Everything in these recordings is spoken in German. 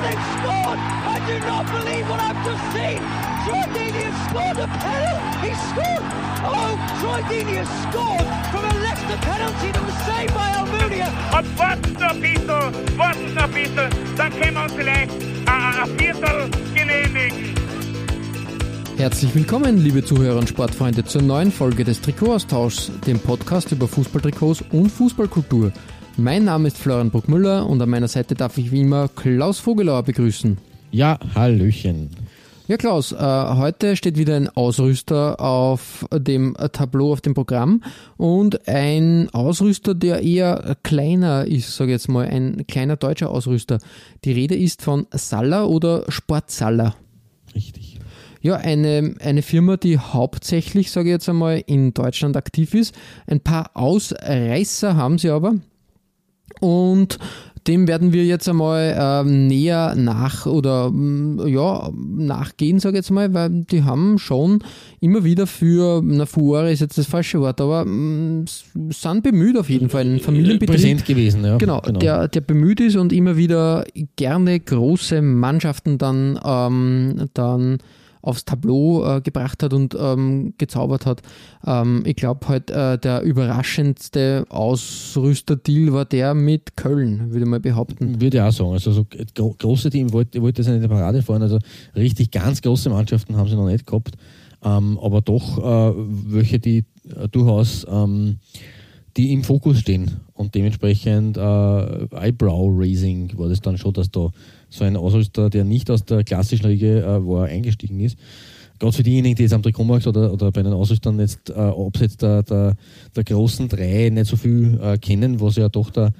They've scored! I do not believe what I've just seen! Troy Deeney has scored a penalty! He scored! Oh, Troy Deeney has scored from a Leicester penalty that was saved by Almunia! Und warten noch ein bisschen, warten noch ein bisschen, dann können wir uns vielleicht ein, ein Viertel genehmigen. Herzlich willkommen, liebe Zuhörer und Sportfreunde, zur neuen Folge des Trikotaustauschs, dem Podcast über Fußballtrikots und Fußballkultur. Mein Name ist Florian Bruckmüller und an meiner Seite darf ich wie immer Klaus Vogelauer begrüßen. Ja, Hallöchen. Ja, Klaus, äh, heute steht wieder ein Ausrüster auf dem Tableau, auf dem Programm und ein Ausrüster, der eher kleiner ist, sage ich jetzt mal, ein kleiner deutscher Ausrüster. Die Rede ist von Salla oder Sportsalla. Richtig. Ja, eine, eine Firma, die hauptsächlich, sage ich jetzt einmal, in Deutschland aktiv ist. Ein paar Ausreißer haben sie aber. Und dem werden wir jetzt einmal ähm, näher nach oder mm, ja, nachgehen, sage ich jetzt mal, weil die haben schon immer wieder für, na, Furore ist jetzt das falsche Wort, aber mm, sind bemüht auf jeden Fall. Ein Familienbetrieb. Präsent gewesen, ja. Genau, Der, der bemüht ist und immer wieder gerne große Mannschaften dann, ähm, dann aufs Tableau äh, gebracht hat und ähm, gezaubert hat. Ähm, ich glaube halt, äh, der überraschendste Ausrüsterdeal war der mit Köln, würde ich mal behaupten. Würde ich auch sagen. Also so gro große Team wollte, wollte das in der Parade fahren. Also richtig ganz große Mannschaften haben sie noch nicht gehabt. Ähm, aber doch äh, welche, die äh, durchaus ähm, die im Fokus stehen. Und dementsprechend äh, Eyebrow-Raising war das dann schon, dass da so ein Ausrüster, der nicht aus der klassischen Riege äh, war, eingestiegen ist. Gerade für diejenigen, die jetzt am Trikotmarkt oder, oder bei den Ausrüstern jetzt äh, abseits der, der, der großen drei nicht so viel äh, kennen, was ja doch der,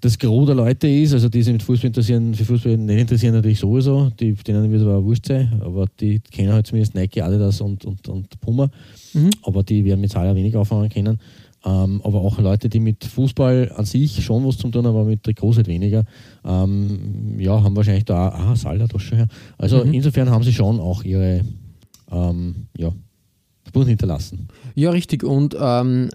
das Gros der Leute ist, also die sich mit Fußball interessieren, für Fußball nicht interessieren natürlich sowieso, die, denen wird es aber auch wurscht sein, aber die kennen halt zumindest Nike, Adidas und, und, und Puma, mhm. aber die werden mit Zahler wenig auffangen können. Ähm, aber auch Leute, die mit Fußball an sich schon was zu tun haben, aber mit Trikots halt weniger, ähm, ja, haben wahrscheinlich da, ah, Salda, das schon her. Also mhm. insofern haben sie schon auch ihre, ähm, ja, Spuren hinterlassen. Ja, richtig. Und ähm,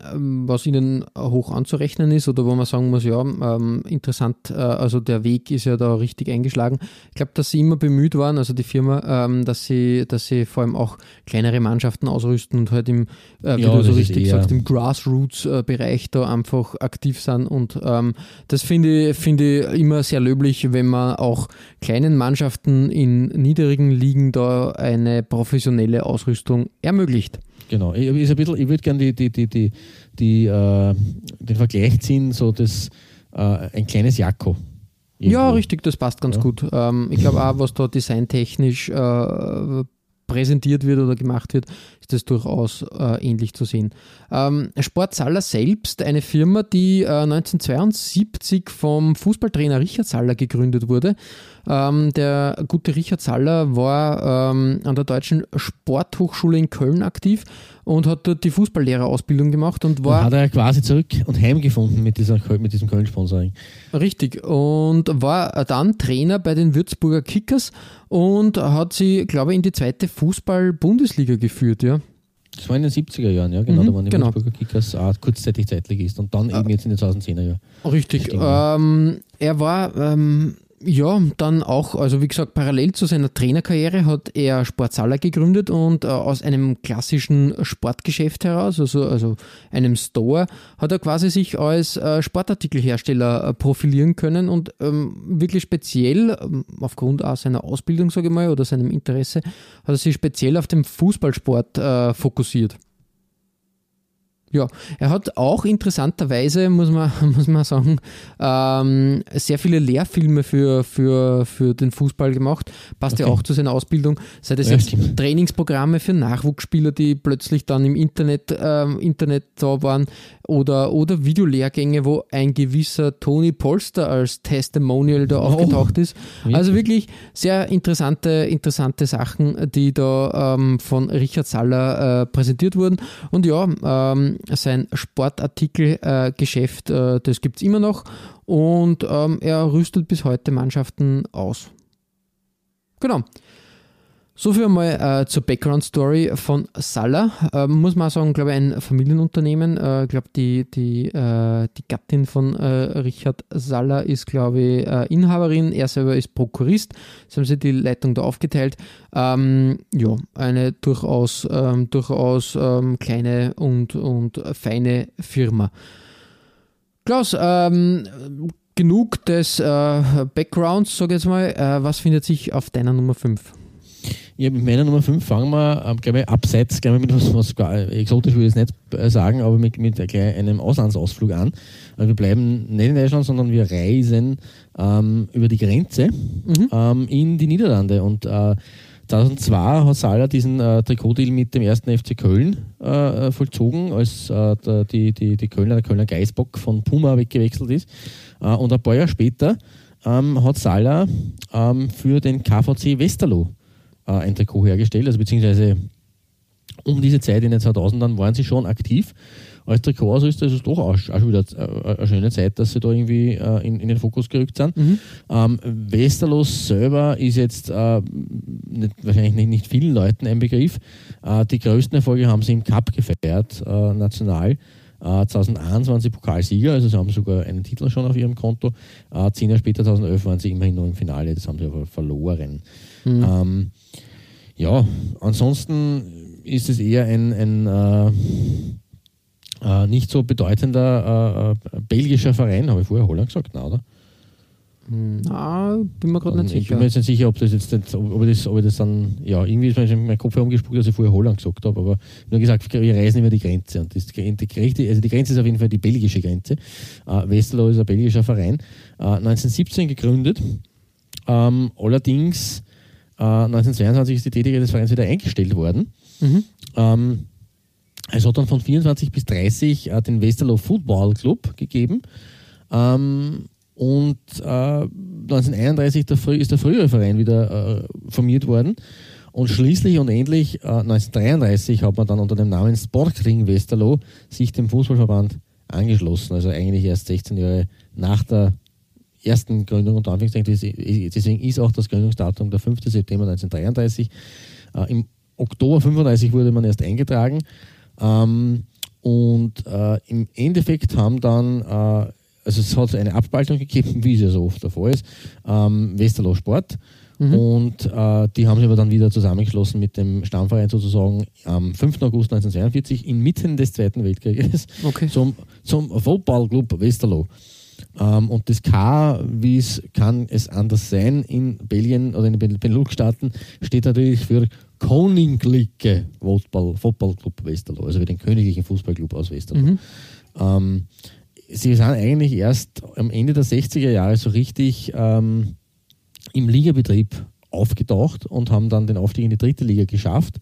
was ihnen hoch anzurechnen ist oder wo man sagen muss, ja, ähm, interessant, äh, also der Weg ist ja da richtig eingeschlagen. Ich glaube, dass sie immer bemüht waren, also die Firma, ähm, dass sie, dass sie vor allem auch kleinere Mannschaften ausrüsten und halt im, äh, wie ja, du so richtig sagst, im Grassroots-Bereich da einfach aktiv sind. Und ähm, das finde ich, finde ich immer sehr löblich, wenn man auch kleinen Mannschaften in niedrigen Ligen da eine professionelle Ausrüstung ermöglicht. Genau. Ich, bisschen, ich würde gerne die, die, die, die, die äh, den Vergleich ziehen, so das äh, ein kleines Jakko. Irgendwo. Ja, richtig, das passt ganz ja. gut. Ähm, ich glaube auch, was da designtechnisch äh, präsentiert wird oder gemacht wird, ist das durchaus äh, ähnlich zu sehen. Ähm, Sport Saller selbst, eine Firma, die äh, 1972 vom Fußballtrainer Richard Saller gegründet wurde. Ähm, der gute Richard Saller war ähm, an der Deutschen Sporthochschule in Köln aktiv und hat dort die Fußballlehrerausbildung gemacht und war. Und hat er quasi zurück und heimgefunden mit, dieser, mit diesem Köln-Sponsoring. Richtig. Und war dann Trainer bei den Würzburger Kickers und hat sie, glaube ich, in die zweite Fußball-Bundesliga geführt, ja. Das war in den 70er Jahren, ja, genau. Mhm, da waren die genau. Würzburger Kickers auch kurzzeitig Zeitligist und dann eben jetzt in den 2010er Jahren. Richtig. Ähm, er war ähm, ja, dann auch, also wie gesagt, parallel zu seiner Trainerkarriere hat er Sportsaler gegründet und äh, aus einem klassischen Sportgeschäft heraus, also, also einem Store, hat er quasi sich als äh, Sportartikelhersteller äh, profilieren können und ähm, wirklich speziell, ähm, aufgrund auch seiner Ausbildung, sage ich mal, oder seinem Interesse, hat er sich speziell auf den Fußballsport äh, fokussiert. Ja, er hat auch interessanterweise, muss man, muss man sagen, ähm, sehr viele Lehrfilme für, für, für den Fußball gemacht. Passt okay. ja auch zu seiner Ausbildung. Sei das ja, jetzt stimmt. Trainingsprogramme für Nachwuchsspieler, die plötzlich dann im Internet, ähm, Internet da waren, oder, oder Videolehrgänge, wo ein gewisser Tony Polster als Testimonial da oh. aufgetaucht ist. Also wirklich sehr interessante, interessante Sachen, die da ähm, von Richard Saller äh, präsentiert wurden. Und ja, ähm, sein Sportartikelgeschäft, äh, äh, das gibt es immer noch und ähm, er rüstet bis heute Mannschaften aus. Genau. So viel einmal äh, zur Background-Story von Salah. Äh, muss man auch sagen, glaube ich, ein Familienunternehmen. Ich äh, glaube, die, die, äh, die Gattin von äh, Richard Salah ist, glaube ich, äh, Inhaberin. Er selber ist Prokurist. Sie haben sich die Leitung da aufgeteilt. Ähm, ja, eine durchaus, ähm, durchaus ähm, kleine und, und feine Firma. Klaus, ähm, genug des Backgrounds, sage ich jetzt mal. was findet sich auf deiner Nummer 5? Ja, mit meiner Nummer 5 fangen wir, ähm, glaube ich, abseits, glaube ich, mit was, was exotisch würde ich jetzt nicht äh, sagen, aber mit, mit einem Auslandsausflug an. Also wir bleiben nicht in Deutschland, sondern wir reisen ähm, über die Grenze mhm. ähm, in die Niederlande. Und äh, 2002 hat Salah diesen äh, Trikotdeal mit dem ersten FC Köln äh, äh, vollzogen, als äh, der, die, die, die Kölner, der Kölner Geißbock von Puma weggewechselt ist. Äh, und ein paar Jahre später ähm, hat Salah ähm, für den KVC Westerlo äh, ein Trikot hergestellt, also beziehungsweise um diese Zeit in den 2000ern waren sie schon aktiv als Trikotausrüster. ist es doch auch, schon wieder äh, eine schöne Zeit, dass sie da irgendwie äh, in, in, den Fokus gerückt sind. Mhm. Ähm, Westerlos selber ist jetzt äh, nicht, wahrscheinlich nicht, nicht, vielen Leuten ein Begriff. Äh, die größten Erfolge haben sie im Cup gefeiert, äh, national. 2021 Pokalsieger, also sie haben sogar einen Titel schon auf ihrem Konto. zehn Jahre später, 2011, waren sie immerhin noch im Finale, das haben sie aber verloren. Mhm. Ähm, ja, ansonsten ist es eher ein, ein äh, äh, nicht so bedeutender äh, äh belgischer Verein, habe ich vorher Holland gesagt, na, oder? Na, bin mir gerade nicht sicher. Ich bin mir jetzt nicht sicher, ob das jetzt nicht, ob, das, ob ich das dann, ja, irgendwie ist mir in meinem Kopf herumgespuckt, dass ich vorher Holland gesagt habe, aber nur gesagt, wir reisen über die Grenze. Und das, die, also die Grenze ist auf jeden Fall die belgische Grenze. Äh, Westerlo ist ein belgischer Verein, äh, 1917 gegründet, ähm, allerdings 1922 äh, ist die Tätigkeit des Vereins wieder eingestellt worden. Mhm. Ähm, es hat dann von 24 bis 30 äh, den Westerlo Football Club gegeben. Ähm, und äh, 1931 der, ist der frühere Verein wieder äh, formiert worden. Und schließlich und endlich äh, 1933 hat man dann unter dem Namen Sportring Westerlo sich dem Fußballverband angeschlossen. Also eigentlich erst 16 Jahre nach der ersten Gründung Anführungszeichen. Deswegen ist auch das Gründungsdatum der 5. September 1933. Äh, Im Oktober 35 wurde man erst eingetragen. Ähm, und äh, im Endeffekt haben dann, äh, also es hat eine Abspaltung gegeben, wie es ja so oft der Fall ist, ähm, Westerlo Sport. Mhm. Und äh, die haben sich aber dann wieder zusammengeschlossen mit dem Stammverein sozusagen am 5. August 1942 inmitten des Zweiten Weltkrieges okay. zum, zum Footballclub Westerlo. Ähm, und das K, wie es kann es anders sein, in Belgien oder in den Benelux-Staaten, steht natürlich für Koninklijke Football, Footballclub Westerlo, also für den königlichen Fußballclub aus Westerlo. Mhm. Ähm, sie sind eigentlich erst am Ende der 60er Jahre so richtig ähm, im Ligabetrieb aufgetaucht und haben dann den Aufstieg in die dritte Liga geschafft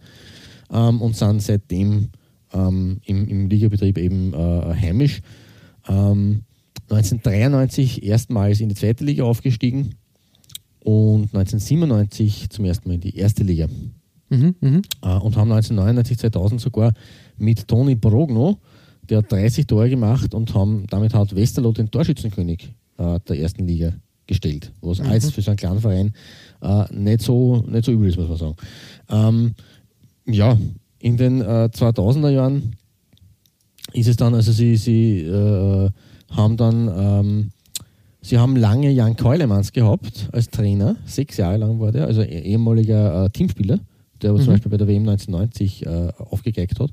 ähm, und sind seitdem ähm, im, im Ligabetrieb eben äh, heimisch. Ähm, 1993 erstmals in die zweite Liga aufgestiegen und 1997 zum ersten Mal in die erste Liga. Mhm, mh. Äh, und haben 1999, 2000 sogar mit Toni Brogno, der hat 30 Tore gemacht und haben, damit hat Westerlo den Torschützenkönig äh, der ersten Liga gestellt, was mhm. als für so einen kleinen Verein äh, nicht, so, nicht so übel ist, muss man sagen. Ähm, ja, in den äh, 2000er Jahren ist es dann, also sie, sie äh, haben dann, ähm, sie haben lange Jan Keulemans gehabt als Trainer, sechs Jahre lang war der, also eh, ehemaliger äh, Teamspieler, der mhm. zum Beispiel bei der WM 1990 äh, aufgegeigt hat.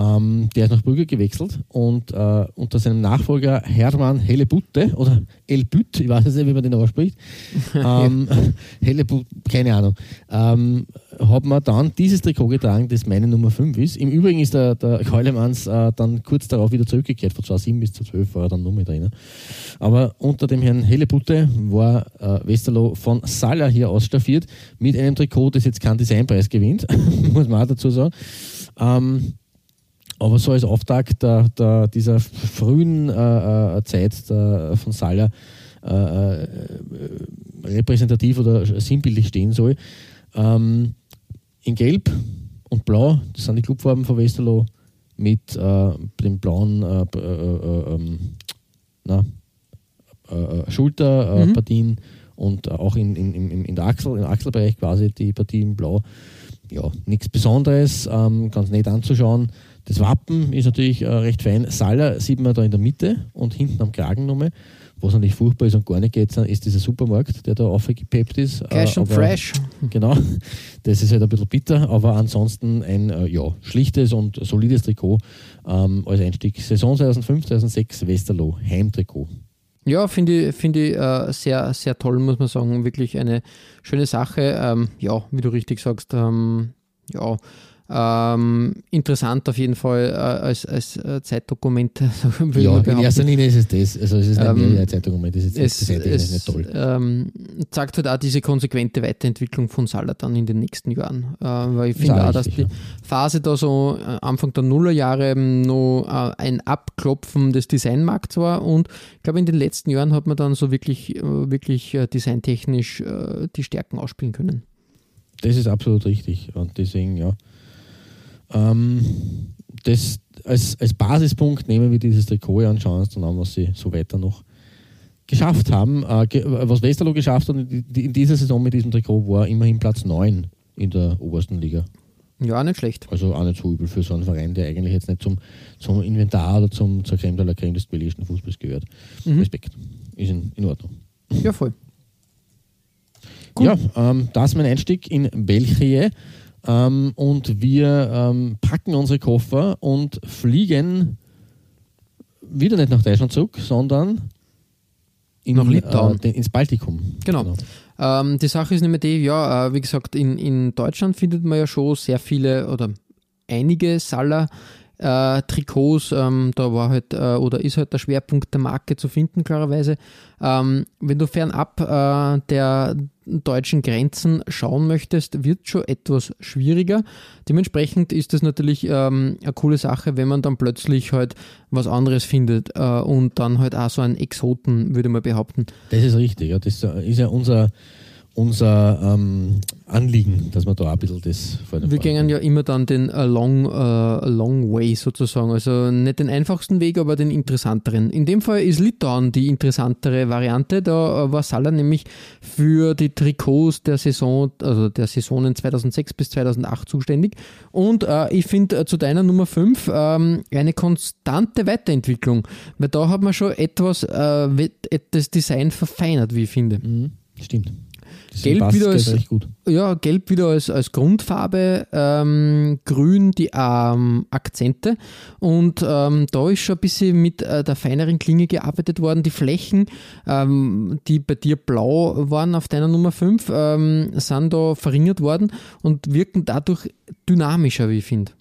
Ähm, der ist nach Brügge gewechselt und äh, unter seinem Nachfolger Hermann Hellebutte oder Elbüt, ich weiß nicht, wie man den ausspricht, ähm, Hellebut, keine Ahnung, ähm, hat man dann dieses Trikot getragen, das meine Nummer 5 ist. Im Übrigen ist der, der Keulemans äh, dann kurz darauf wieder zurückgekehrt, von 2007 bis 2012 war er dann nur mit drin. Aber unter dem Herrn Hellebutte war äh, Westerlo von Sala hier ausstaffiert mit einem Trikot, das jetzt keinen Designpreis gewinnt, muss man auch dazu sagen. Ähm, aber so als Auftakt der, der, dieser frühen äh, äh Zeit der, von Sala äh, äh, repräsentativ oder sinnbildlich stehen soll. Ähm, in Gelb und Blau, das sind die Clubfarben von Westerlo, mit äh, dem blauen äh, ähm, na, Schulterpartien mhm. und auch in, in, in, der Achsel, im Achselbereich quasi die Partie in Blau. Ja, nichts Besonderes, ähm, ganz nett anzuschauen. Das Wappen ist natürlich äh, recht fein. Saller sieht man da in der Mitte und hinten am Kragen nochmal. Was natürlich furchtbar ist und gar nicht geht, ist dieser Supermarkt, der da aufgepeppt ist. Cash äh, and Fresh. Genau, das ist halt ein bisschen bitter, aber ansonsten ein äh, ja, schlichtes und solides Trikot ähm, als Einstieg. Saison 2005, 2006 Westerlo, Heimtrikot. Ja, finde ich, find ich äh, sehr, sehr toll, muss man sagen. Wirklich eine schöne Sache. Ähm, ja, wie du richtig sagst, ähm, ja, ähm, interessant auf jeden Fall äh, als, als äh, Zeitdokument. ja, in erster Linie ist es das. Also es ist nicht ähm, ein Zeitdokument, das ist jetzt es, es, nicht toll. Ähm, zeigt halt auch diese konsequente Weiterentwicklung von Salat in den nächsten Jahren. Äh, weil ich finde auch, dass die ja. Phase da so äh, Anfang der Nullerjahre noch äh, ein Abklopfen des Designmarkts war und ich glaube in den letzten Jahren hat man dann so wirklich, äh, wirklich designtechnisch die Stärken ausspielen können. Das ist absolut richtig und deswegen, ja ähm, das als, als Basispunkt nehmen wir dieses Trikot an, schauen uns dann an, was sie so weiter noch geschafft haben. Äh, was Westerlo geschafft hat in dieser Saison mit diesem Trikot war immerhin Platz 9 in der obersten Liga. Ja, nicht schlecht. Also auch nicht so übel für so einen Verein, der eigentlich jetzt nicht zum, zum Inventar oder zum, zur Creme de la Creme des belgischen Fußballs gehört. Mhm. Respekt. Ist in, in Ordnung. Ja, voll. Gut. Ja, ähm, das ist mein Einstieg in Belchie. Ähm, und wir ähm, packen unsere Koffer und fliegen wieder nicht nach Deutschland zurück, sondern in, nach Litauen. Äh, ins Baltikum. Genau. genau. Ähm, die Sache ist nämlich die, ja, äh, wie gesagt, in, in Deutschland findet man ja schon sehr viele oder einige Saller äh, Trikots, ähm, da war halt äh, oder ist halt der Schwerpunkt der Marke zu finden, klarerweise. Ähm, wenn du fernab äh, der deutschen Grenzen schauen möchtest, wird schon etwas schwieriger. Dementsprechend ist es natürlich ähm, eine coole Sache, wenn man dann plötzlich halt was anderes findet äh, und dann halt auch so einen Exoten, würde man behaupten. Das ist richtig, ja. Das ist ja unser unser ähm, Anliegen, dass wir da ein bisschen das vor Wir gehen ja immer dann den uh, long, uh, long way sozusagen. Also nicht den einfachsten Weg, aber den interessanteren. In dem Fall ist Litauen die interessantere Variante. Da uh, war Salah nämlich für die Trikots der Saison, also der Saisonen 2006 bis 2008 zuständig. Und ich finde zu deiner Nummer 5 ähm, eine konstante Weiterentwicklung, weil da hat man schon etwas, das Design verfeinert, wie ich finde. Mhm, stimmt. Gelb wieder, als, ja, gelb wieder als, als Grundfarbe, ähm, grün die ähm, Akzente und ähm, da ist schon ein bisschen mit äh, der feineren Klinge gearbeitet worden. Die Flächen, ähm, die bei dir blau waren auf deiner Nummer 5, ähm, sind da verringert worden und wirken dadurch dynamischer, wie ich finde.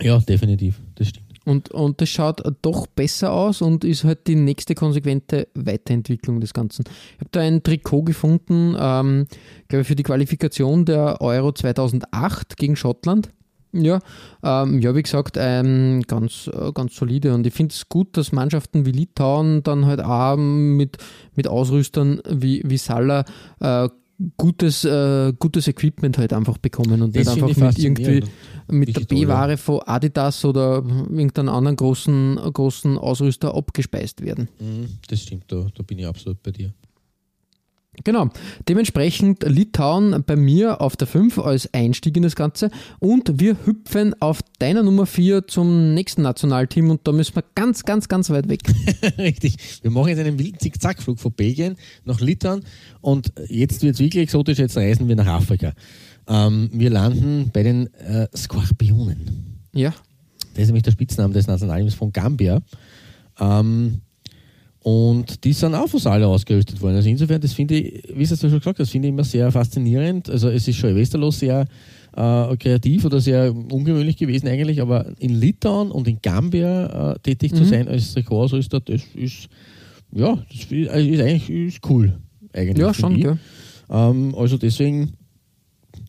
Ja, definitiv, das stimmt. Und, und das schaut doch besser aus und ist halt die nächste konsequente Weiterentwicklung des Ganzen. Ich habe da ein Trikot gefunden, ähm, glaube ich, für die Qualifikation der Euro 2008 gegen Schottland. Ja, ähm, ja, wie gesagt, ähm, ganz, äh, ganz solide. Und ich finde es gut, dass Mannschaften wie Litauen dann halt auch mit, mit Ausrüstern wie, wie Salah äh, gutes, äh, gutes Equipment halt einfach bekommen und das nicht einfach mit irgendwie mit der B-Ware von Adidas oder irgendeinem anderen großen, großen Ausrüster abgespeist werden. Mhm, das stimmt, da, da bin ich absolut bei dir. Genau. Dementsprechend Litauen bei mir auf der 5 als Einstieg in das Ganze und wir hüpfen auf deiner Nummer 4 zum nächsten Nationalteam und da müssen wir ganz, ganz, ganz weit weg. Richtig. Wir machen jetzt einen wilden Zickzackflug von Belgien nach Litauen und jetzt wird es wirklich exotisch, jetzt reisen wir nach Afrika. Ähm, wir landen bei den äh, Skorpionen. Ja. Das ist nämlich der Spitzname des Nationalteams von Gambia. Ähm, und die sind auch von Sala ausgerüstet worden. Also insofern, das finde ich, wie du schon gesagt das finde ich immer sehr faszinierend. Also es ist schon in Westerlos sehr äh, kreativ oder sehr ungewöhnlich gewesen eigentlich, aber in Litauen und in Gambia äh, tätig mhm. zu sein als Trikotausrüster, das ist, ja, das ist, also ist eigentlich ist cool. Eigentlich ja, schon, ja. Ähm, also deswegen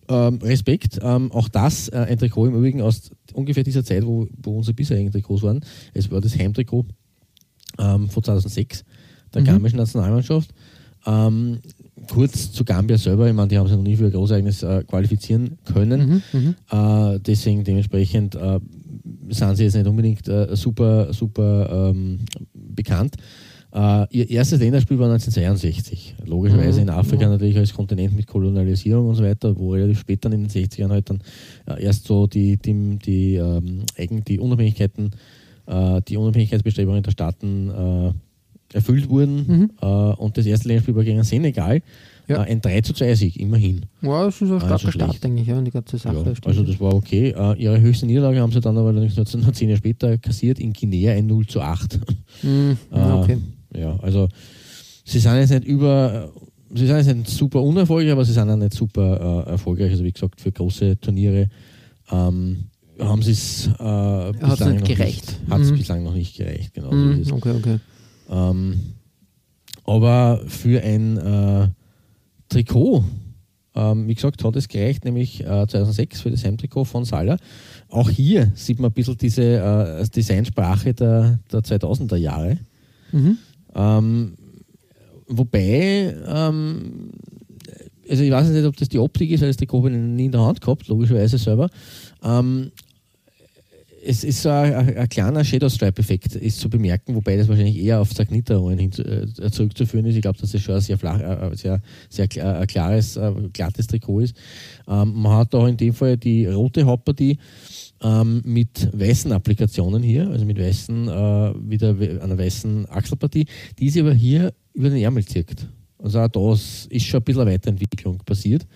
ähm, Respekt. Ähm, auch das äh, ein Trikot im Übrigen aus ungefähr dieser Zeit, wo, wo unsere bisherigen Trikots waren. Es war das Heimtrikot ähm, von 2006 der mhm. gambischen Nationalmannschaft. Ähm, kurz zu Gambia selber, ich meine, die haben sich noch nie für ein Großereignis äh, qualifizieren können. Mhm, mhm, äh, deswegen dementsprechend äh, sind sie jetzt nicht unbedingt äh, super, super ähm, bekannt. Uh, ihr erstes Länderspiel war 1962. Logischerweise mhm. in Afrika natürlich als Kontinent mit Kolonialisierung und so weiter, wo relativ spät dann in den 60ern halt dann uh, erst so die, die, die, ähm, die Unabhängigkeiten äh, die Unabhängigkeitsbestrebungen der Staaten äh, erfüllt wurden. Mhm. Äh, und das erste Länderspiel war gegen Senegal. Ja. ein 3 zu 2 Sieg, immerhin. Ja, das ist ein starker also Start, denke ich, ja, die ganze Sache. Ja, also das war okay. ihre höchste Niederlage haben sie dann aber nur zehn Jahre später kassiert in Guinea ein 0 zu 8. Mhm, okay. Ja, also sie sind jetzt nicht über, sie sind jetzt nicht super unerfolgreich, aber sie sind auch nicht super äh, erfolgreich. Also wie gesagt, für große Turniere ähm, haben sie es äh, bislang nicht gereicht. Hat es mhm. bislang noch nicht gereicht, genau. Mhm, so okay, okay. Ähm, aber für ein äh, Trikot, ähm, wie gesagt, hat es gereicht, nämlich äh, 2006 für das Heimtrikot von Salah. Auch hier sieht man ein bisschen diese äh, Designsprache der, der 2000er Jahre. Mhm. Ähm, wobei, ähm, also ich weiß nicht, ob das die Optik ist, weil das Trikot habe ich nie in der Hand gehabt, logischerweise selber. Ähm, es ist so ein, ein kleiner Shadow Stripe-Effekt ist zu bemerken, wobei das wahrscheinlich eher auf Zagnita-Rollen äh, zurückzuführen ist. Ich glaube, dass das schon ein sehr, flach, äh, sehr, sehr klar, klares, äh, glattes Trikot ist. Ähm, man hat auch in dem Fall die rote Hauptpartie ähm, mit weißen Applikationen hier, also mit weißen, äh, wieder einer weißen Achselpartie, die sie aber hier über den Ärmel zirkt. Also auch das ist schon ein bisschen eine Weiterentwicklung passiert.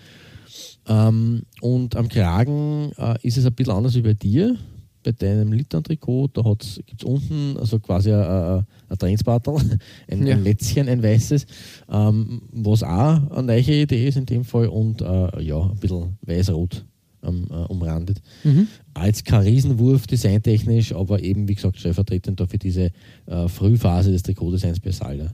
Ähm, und am Kragen äh, ist es ein bisschen anders wie bei dir bei deinem Littern-Trikot, da gibt es unten also quasi ein, ein Trainsbartel, ein, ja. ein Lätzchen, ein weißes, ähm, was auch eine neue Idee ist in dem Fall und äh, ja, ein bisschen weiß-rot ähm, äh, umrandet. Mhm. Als kein Riesenwurf designtechnisch, aber eben wie gesagt stellvertretend dafür diese äh, Frühphase des Trikotdesigns bei Salda.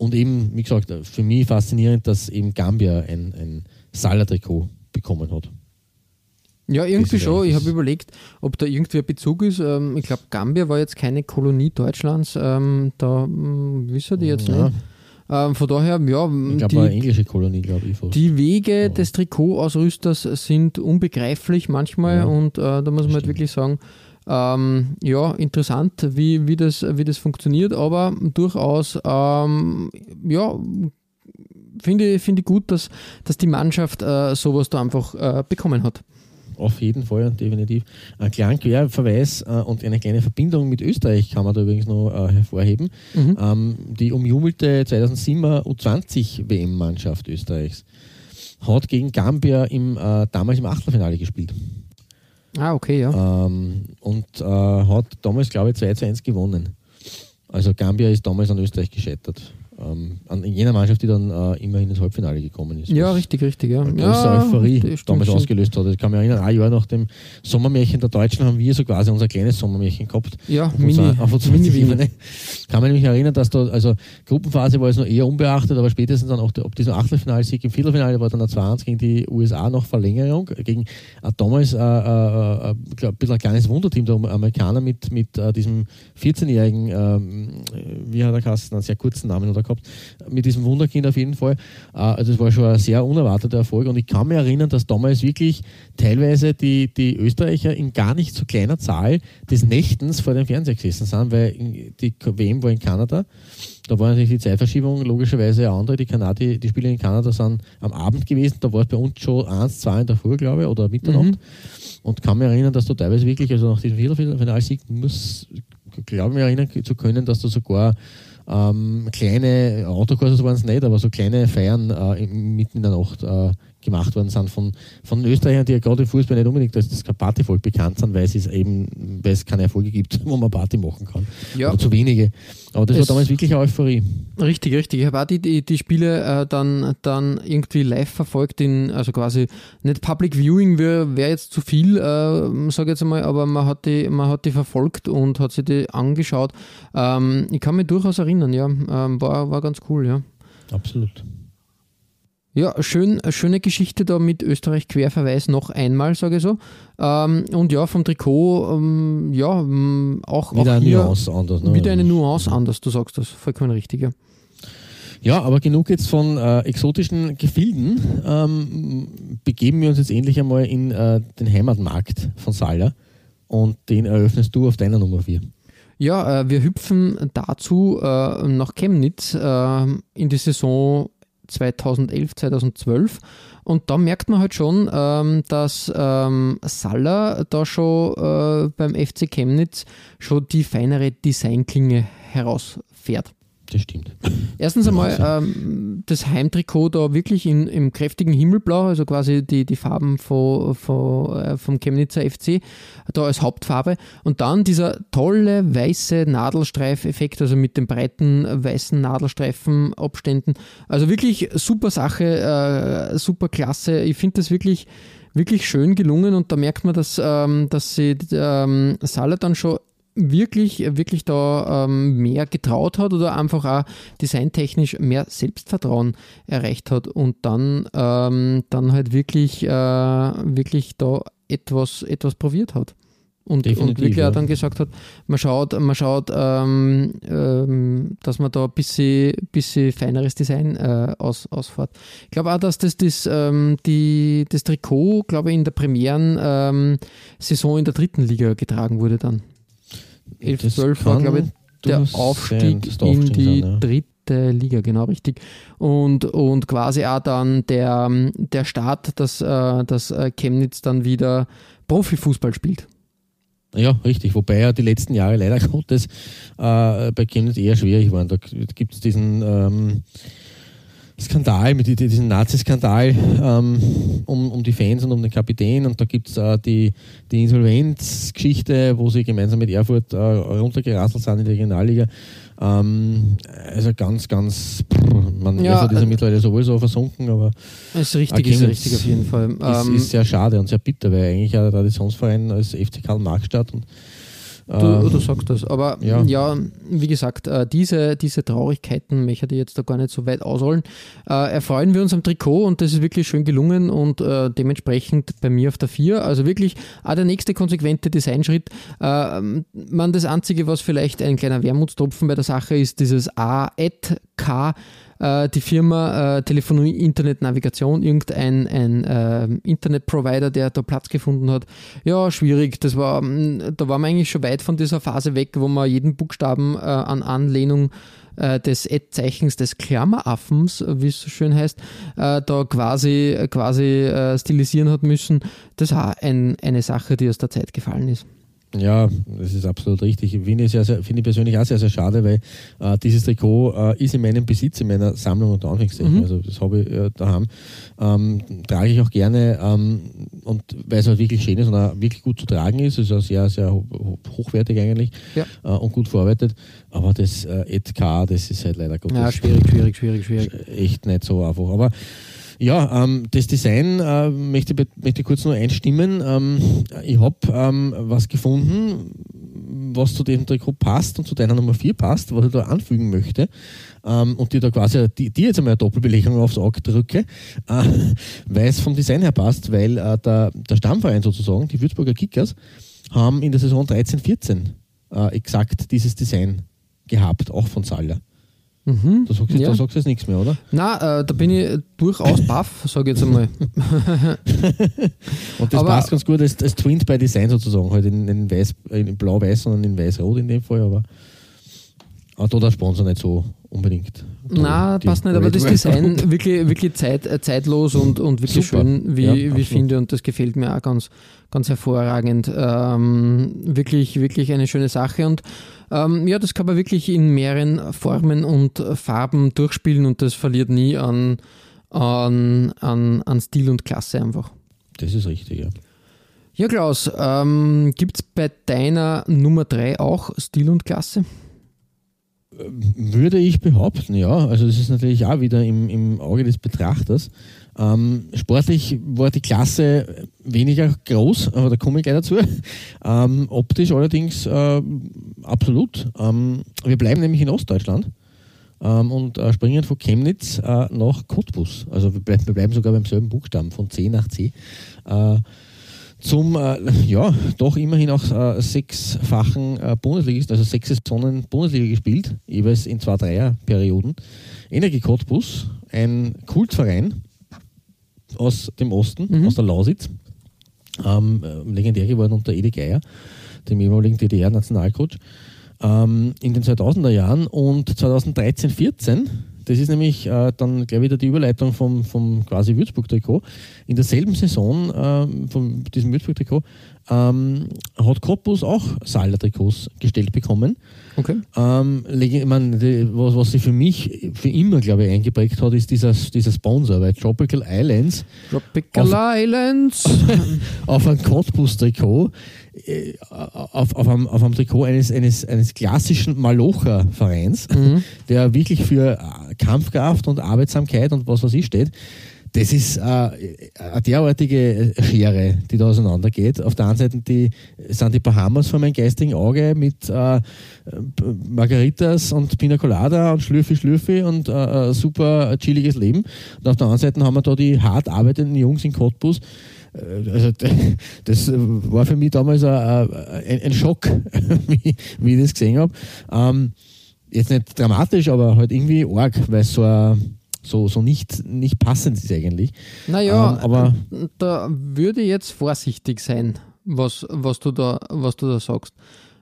Und eben, wie gesagt, für mich faszinierend, dass eben Gambia ein, ein Salda-Trikot bekommen hat. Ja, irgendwie schon. Ich habe überlegt, ob da irgendwie ein Bezug ist. Ähm, ich glaube, Gambia war jetzt keine Kolonie Deutschlands. Ähm, da hm, wissen die jetzt ja. nicht. Ähm, von daher, ja. Ich glaube, eine englische Kolonie, glaube ich. Fast. Die Wege ja. des Trikotausrüsters sind unbegreiflich manchmal ja. und äh, da muss man halt wirklich sagen, ähm, ja, interessant, wie, wie, das, wie das funktioniert, aber durchaus, ähm, ja, finde find ich gut, dass, dass die Mannschaft äh, sowas da einfach äh, bekommen hat. Auf jeden Fall, definitiv. Ein kleiner Querverweis äh, und eine kleine Verbindung mit Österreich kann man da übrigens noch äh, hervorheben. Mhm. Ähm, die umjubelte 2007er U20-WM-Mannschaft Österreichs hat gegen Gambia im, äh, damals im Achtelfinale gespielt. Ah, okay, ja. Ähm, und äh, hat damals, glaube ich, 2 zu 1 gewonnen. Also Gambia ist damals an Österreich gescheitert ähm, an jener Mannschaft, die dann äh, immerhin ins Halbfinale gekommen ist. Ja, richtig, richtig. Ja. Eine große ja, Euphorie damals stimmt. ausgelöst hat. Ich kann mich erinnern, ein Jahr nach dem Sommermärchen der Deutschen haben wir so quasi unser kleines Sommermärchen gehabt. Ja, auf Mini, unserer, auf unserer Mini Ebene. Kann man mich erinnern, dass da, also Gruppenphase war es noch eher unbeachtet, aber spätestens dann auch der, ob dieser Achtelfinalsieg im Viertelfinale war dann ein 2-1 gegen die USA noch Verlängerung, gegen äh, damals äh, äh, äh, ein bisschen ein kleines Wunderteam der Amerikaner mit, mit äh, diesem 14-jährigen, ähm, wie hat er Kasten, einen sehr kurzen Namen oder gehabt, mit diesem Wunderkind auf jeden Fall. Äh, also es war schon ein sehr unerwarteter Erfolg und ich kann mich erinnern, dass damals wirklich teilweise die, die Österreicher in gar nicht so kleiner Zahl des Nächtens vor dem Fernseher gesessen sind, weil die WM war in Kanada. Da war natürlich die Zeitverschiebung logischerweise eine andere. Die, Kanadi, die Spiele in Kanada sind am Abend gewesen, da war es bei uns schon eins, zwei in der Früh, glaube ich, oder Mitternacht. Mhm. Und kann mich erinnern, dass du teilweise wirklich, also nach diesem Viertelfinalsieg muss, glaube ich, mich erinnern zu können, dass du sogar ähm, kleine Autokurse waren es nicht, aber so kleine Feiern äh, mitten in der Nacht äh, gemacht worden sind von, von Österreichern, die ja gerade im Fußball nicht unbedingt als das Partyvolk bekannt sind, weil es eben, weil es keine Erfolge gibt, wo man Party machen kann. Ja. Oder zu wenige. Aber das es war damals wirklich eine Euphorie. Richtig, richtig. Ich habe auch die, die, die Spiele äh, dann, dann irgendwie live verfolgt, in, also quasi nicht Public Viewing wäre wär jetzt zu viel, äh, sage ich jetzt einmal, aber man hat, die, man hat die verfolgt und hat sich die angeschaut. Ähm, ich kann mich durchaus erinnern, ja. Ähm, war, war ganz cool, ja. Absolut. Ja, schön, schöne Geschichte da mit Österreich Querverweis noch einmal, sage ich so. Ähm, und ja, vom Trikot, ähm, ja, ähm, auch, wieder auch eine Nuance anders. Ne? Wieder eine Nuance anders, du sagst das, vollkommen richtig, ja. Ja, aber genug jetzt von äh, exotischen Gefilden. Ähm, begeben wir uns jetzt endlich einmal in äh, den Heimatmarkt von Sala und den eröffnest du auf deiner Nummer 4. Ja, äh, wir hüpfen dazu äh, nach Chemnitz äh, in die Saison 2011, 2012. Und da merkt man halt schon, ähm, dass ähm, Salah da schon äh, beim FC Chemnitz schon die feinere Designklinge herausfährt. Das stimmt. Erstens einmal ähm, das Heimtrikot da wirklich in, im kräftigen Himmelblau, also quasi die, die Farben von, von, äh, vom Chemnitzer FC, da als Hauptfarbe. Und dann dieser tolle weiße Nadelstreifeffekt, also mit den breiten weißen Nadelstreifenabständen. Also wirklich super Sache, äh, super klasse. Ich finde das wirklich wirklich schön gelungen und da merkt man, dass, ähm, dass sie ähm, Salah dann schon wirklich, wirklich da ähm, mehr getraut hat oder einfach auch designtechnisch mehr Selbstvertrauen erreicht hat und dann, ähm, dann halt wirklich, äh, wirklich da etwas, etwas probiert hat. Und, und wirklich ja. auch dann gesagt hat, man schaut, man schaut ähm, ähm, dass man da ein bisschen, bisschen feineres Design äh, aus, ausfährt. Ich glaube auch, dass das, das, ähm, die, das Trikot, glaube ich, in der Premieren-Saison in der dritten Liga getragen wurde dann. 11, 12 war, glaube ich, der Aufstieg in die sein, ja. dritte Liga, genau richtig. Und, und quasi auch dann der, der Start, dass, äh, dass äh, Chemnitz dann wieder Profifußball spielt. Ja, richtig. Wobei ja die letzten Jahre leider Gottes äh, bei Chemnitz eher schwierig waren. Da gibt es diesen ähm, Skandal, mit diesem Nazi-Skandal ähm, um, um die Fans und um den Kapitän. Und da gibt es äh, die, die Insolvenzgeschichte, wo sie gemeinsam mit Erfurt äh, runtergerasselt sind in die Regionalliga. Ähm, also ganz, ganz, man ja, Erfurt ist ja äh, mittlerweile sowieso versunken, aber. Ist richtig, ist richtig auf jeden Fall. Ist, ähm, ist sehr schade und sehr bitter, weil eigentlich ja der Traditionsverein als FC Karl Marxstadt und Du, ähm, du sagst das. Aber ja, ja wie gesagt, äh, diese, diese Traurigkeiten möchte ich jetzt da gar nicht so weit ausholen. Äh, erfreuen wir uns am Trikot und das ist wirklich schön gelungen und äh, dementsprechend bei mir auf der 4. Also wirklich auch der nächste konsequente Designschritt. man, das Einzige, was vielleicht ein kleiner Wermutstropfen bei der Sache ist, dieses A, Ad, K äh, die Firma äh, Telefonie, Internet, Navigation, irgendein ein, äh, Internetprovider, der da Platz gefunden hat. Ja, schwierig. Das war, mm, da waren wir eigentlich schon weit von dieser Phase weg, wo man jeden Buchstaben äh, an Anlehnung äh, des Ad-Zeichens des Klammeraffens, wie es so schön heißt, äh, da quasi, quasi stilisieren hat müssen. Das war ein, eine Sache, die aus der Zeit gefallen ist. Ja, das ist absolut richtig. Finde ich, finde ich persönlich auch sehr, sehr schade, weil äh, dieses Trikot äh, ist in meinem Besitz, in meiner Sammlung unter Anführungszeichen. Mhm. Also das habe ich äh, daheim. Ähm, trage ich auch gerne ähm, und weil es halt wirklich schön ist und auch wirklich gut zu tragen ist. Es ist auch sehr, sehr hochwertig eigentlich ja. äh, und gut verarbeitet. Aber das äh, ETK, das ist halt leider gut. Ja, schwierig, schwierig, schwierig, schwierig. Echt nicht so einfach. Aber ja, ähm, das Design äh, möchte, möchte kurz nur einstimmen. Ähm, ich habe ähm, was gefunden, was zu dem Trikot passt und zu deiner Nummer 4 passt, was ich da anfügen möchte. Ähm, und dir da quasi die, die jetzt einmal eine Doppelbelegung aufs Auge drücke, äh, weil es vom Design her passt, weil äh, der, der Stammverein sozusagen, die Würzburger Kickers, haben in der Saison 13-14 äh, exakt dieses Design gehabt, auch von Salah. Mhm. Da, sagst du, ja. jetzt nichts mehr, oder? Nein, äh, da bin ich durchaus baff, sage ich jetzt einmal. und das aber, passt ganz gut als, als Twint by Design sozusagen, halt in, in, Weiß, in Blau-Weiß, sondern in Weiß-Rot in dem Fall, aber auch da der Sponsor nicht so unbedingt. Nein, passt nicht, aber das Design wirklich, wirklich zeit, äh, zeitlos und, und wirklich Super. schön, wie, ja, wie ich finde, und das gefällt mir auch ganz, ganz hervorragend. Ähm, wirklich, wirklich eine schöne Sache und ähm, ja, das kann man wirklich in mehreren Formen und Farben durchspielen und das verliert nie an, an, an, an Stil und Klasse einfach. Das ist richtig, ja. Ja, Klaus, ähm, gibt es bei deiner Nummer 3 auch Stil und Klasse? Würde ich behaupten, ja. Also das ist natürlich auch wieder im, im Auge des Betrachters. Ähm, sportlich war die Klasse weniger groß, aber da komme ich gleich dazu. Ähm, optisch allerdings äh, absolut. Ähm, wir bleiben nämlich in Ostdeutschland ähm, und äh, springen von Chemnitz äh, nach Cottbus. Also wir, bleib, wir, bleiben sogar beim selben Buchstaben, von C nach C. Äh, zum, äh, ja, doch immerhin auch äh, sechsfachen äh, Bundesligist, also sechs Saisonen Bundesliga gespielt, jeweils in zwei Dreier-Perioden. Energie Cottbus, ein Kultverein aus dem Osten, mhm. aus der Lausitz, ähm, legendär geworden unter Edi Geier, dem ehemaligen DDR-Nationalcoach, ähm, in den 2000er Jahren und 2013, 14 das ist nämlich äh, dann gleich wieder die Überleitung vom, vom quasi Würzburg-Trikot. In derselben Saison äh, von diesem Würzburg-Trikot ähm, hat Cottbus auch Saler-Trikots gestellt bekommen. Okay. Ähm, ich meine, was, was sie für mich für immer, glaube ich, eingeprägt hat, ist dieser, dieser Sponsor, weil Tropical Islands. Tropical auf, Islands! auf ein Cottbus-Trikot äh, auf, auf, einem, auf einem Trikot eines, eines, eines klassischen Malocher-Vereins, mhm. der wirklich für Kampfkraft und Arbeitsamkeit und was weiß ich steht. Das ist äh, eine derartige Schere, die da auseinandergeht. Auf der einen Seite die, sind die Bahamas vor meinem geistigen Auge mit äh, Margaritas und Pina Colada und Schlürfi Schlürfi und äh, super chilliges Leben. Und auf der anderen Seite haben wir da die hart arbeitenden Jungs in Cottbus, äh, also das war für mich damals ein, ein Schock, wie, ich das gesehen habe. Ähm, jetzt nicht dramatisch, aber halt irgendwie arg, weil es so, so, so nicht, nicht passend ist eigentlich. Naja, ähm, aber da würde ich jetzt vorsichtig sein, was, was, du, da, was du da sagst.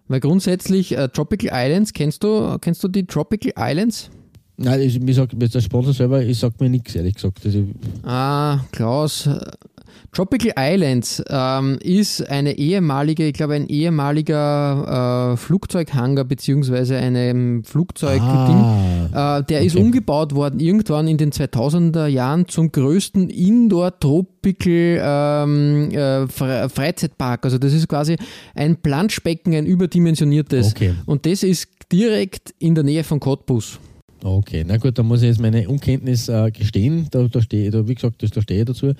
Weil grundsätzlich äh, Tropical Islands, kennst du, kennst du die Tropical Islands? Nein, ich, ich sag, der Sponsor selber, ich sag mir nichts, ehrlich gesagt. Also, ah, Klaus, Tropical Islands ähm, ist eine ehemalige, ich glaube, ein ehemaliger äh, Flugzeughanger beziehungsweise ein Flugzeugding. Ah, äh, der okay. ist umgebaut worden irgendwann in den 2000er Jahren zum größten Indoor-Tropical ähm, äh, Freizeitpark. Also das ist quasi ein Planschbecken, ein überdimensioniertes. Okay. Und das ist direkt in der Nähe von Cottbus. Okay, na gut, da muss ich jetzt meine Unkenntnis äh, gestehen. Da, da stehe, da, wie gesagt, das, da stehe ich dazu.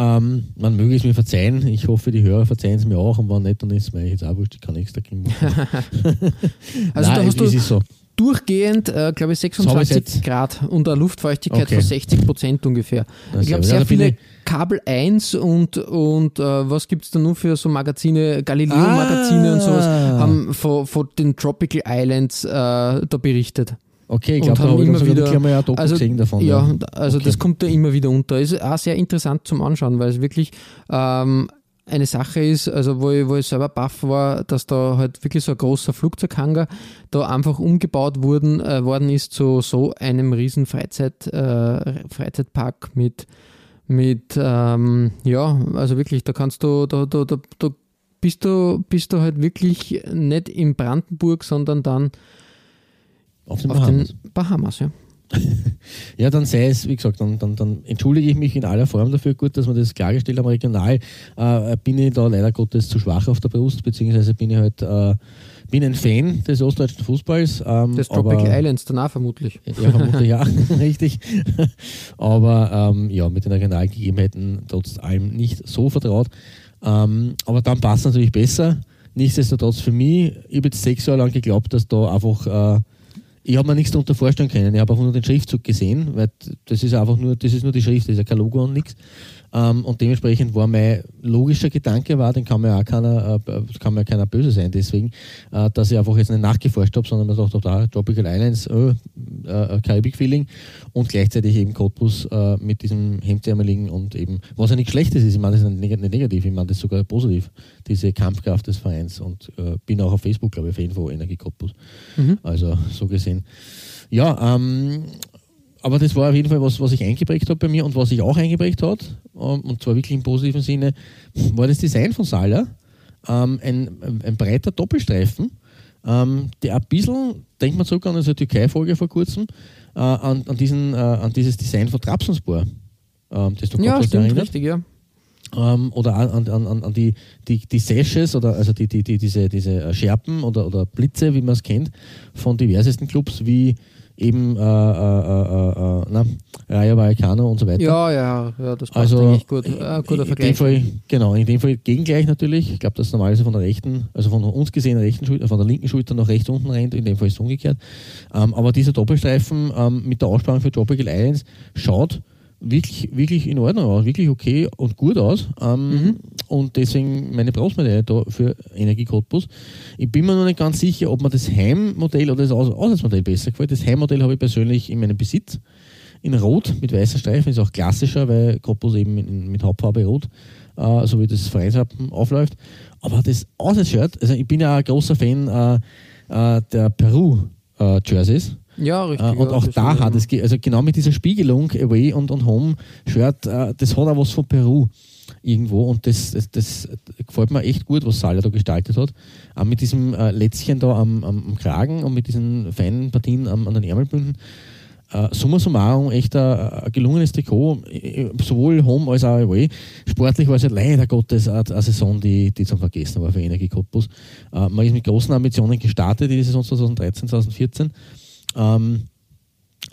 Ähm, man möge es mir verzeihen. Ich hoffe, die Hörer verzeihen es mir auch. Und wenn nicht, dann ist es mir jetzt auch wurscht. Ich kann nichts dagegen machen. also Nein, da hast du so. durchgehend, äh, glaube ich, 26 Grad und eine Luftfeuchtigkeit okay. von 60 Prozent ungefähr. Das ich glaube, sehr viele Kabel 1 und, und äh, was gibt es da nur für so Magazine, Galileo-Magazine ah. und sowas, haben von, von den Tropical Islands äh, da berichtet. Okay, ich glaube, da habe ich immer wieder, mal ein also, gesehen davon. Ja, ja. also okay. das kommt da immer wieder unter. Ist auch sehr interessant zum Anschauen, weil es wirklich ähm, eine Sache ist, also wo ich, wo ich selber baff war, dass da halt wirklich so ein großer Flugzeughanger da einfach umgebaut wurden, äh, worden ist zu so einem riesen Freizeit, äh, Freizeitpark mit, mit ähm, ja, also wirklich, da kannst du, da, da, da, da bist du, bist du halt wirklich nicht in Brandenburg, sondern dann auf den, Auf Bahamas. den Bahamas. ja. ja, dann sei es, wie gesagt, dann, dann, dann, entschuldige ich mich in aller Form dafür. Gut, dass wir das klargestellt haben. Regional äh, bin ich da leider Gottes zu schwach auf der Brust, beziehungsweise bin ich halt äh, bin ein Fan des ostdeutschen Fußballs. Ähm, des Tropical aber, Islands danach vermutlich. Ja, vermutlich ja, richtig. aber ähm, ja, mit den regionalen Gegebenheiten trotz allem nicht so vertraut. Ähm, aber dann passt es natürlich besser. Nichtsdestotrotz für mich, ich habe jetzt sechs Jahre lang geglaubt, dass da einfach äh, ich habe mir nichts darunter vorstellen können. Ich habe auch nur den Schriftzug gesehen, weil das ist einfach nur, das ist nur die Schrift, das ist ja kein Logo und nichts. Ähm, und dementsprechend war mein logischer Gedanke war, den kann mir auch keiner, äh, kann mir keiner böse sein, deswegen, äh, dass ich einfach jetzt nicht nachgeforscht habe, sondern mir gedacht habe, da Tropical Islands, äh, äh, Karibik-Feeling und gleichzeitig eben Cottbus äh, mit diesem Hemdärmeligen und eben, was ja nicht Schlechtes ist, ich meine das ist nicht negativ, ich meine das sogar positiv, diese Kampfkraft des Vereins und äh, bin auch auf Facebook, glaube ich, Fan von Energie Cottbus. Mhm. Also so gesehen. Ja, ähm, aber das war auf jeden Fall was, was ich eingeprägt habe bei mir und was sich auch eingeprägt hat, ähm, und zwar wirklich im positiven Sinne, war das Design von Salah. Ähm, ein, ein breiter Doppelstreifen ähm, der ein bisschen, denkt man zurück an unsere Türkei-Folge vor kurzem, äh, an, an, diesen, äh, an dieses Design von Trabzonspor, ähm, das du Ja, stimmt, erinnert. richtig, ja. ähm, oder an, an, an, an die, die, die Sashes oder also die, die, die, diese, diese Scherpen oder, oder Blitze, wie man es kennt, von diversesten Clubs wie eben äh, äh, äh, äh, na, Rayo Vallecano und so weiter. Ja, ja, ja, das passt Also eigentlich gut. Äh, guter in Vergleich. dem Fall, genau, in dem Fall gegengleich natürlich. Ich glaube, dass normalerweise von der rechten, also von uns gesehen rechten Schulter, von der linken Schulter nach rechts unten rennt, in dem Fall ist es umgekehrt. Ähm, aber dieser Doppelstreifen ähm, mit der Aussparung für Tropical Islands schaut wirklich, wirklich in Ordnung aus, wirklich okay und gut aus. Ähm, Und deswegen meine Bronzemedaille da für Energie Cottbus. Ich bin mir noch nicht ganz sicher, ob mir das Heimmodell oder das Aus Auswärtsmodell besser gefällt. Das Heimmodell habe ich persönlich in meinem Besitz in Rot mit weißen Streifen, ist auch klassischer, weil Cottbus eben in, mit Hauptfarbe Rot, äh, so wie das Vereinswappen aufläuft. Aber das Auswärtsshirt, also ich bin ja ein großer Fan äh, äh, der Peru-Jerseys. Ja, richtig. Äh, und ja, auch da hat es, also genau mit dieser Spiegelung, Away und, und Home-Shirt, äh, das hat auch was von Peru irgendwo und das, das, das gefällt mir echt gut, was Salah da gestaltet hat. Auch mit diesem äh, Lätzchen da am, am, am Kragen und mit diesen feinen Partien am, an den Ärmelbünden. Äh, summa summarum echt ein, gelungenes Trikot, äh, sowohl Home als auch Away. Sportlich war es ja leider Gottes eine, eine Saison, die, die zum Vergessen war für Energie Cottbus. Äh, man ist mit großen Ambitionen gestartet in die Saison 2013, 2014 ähm,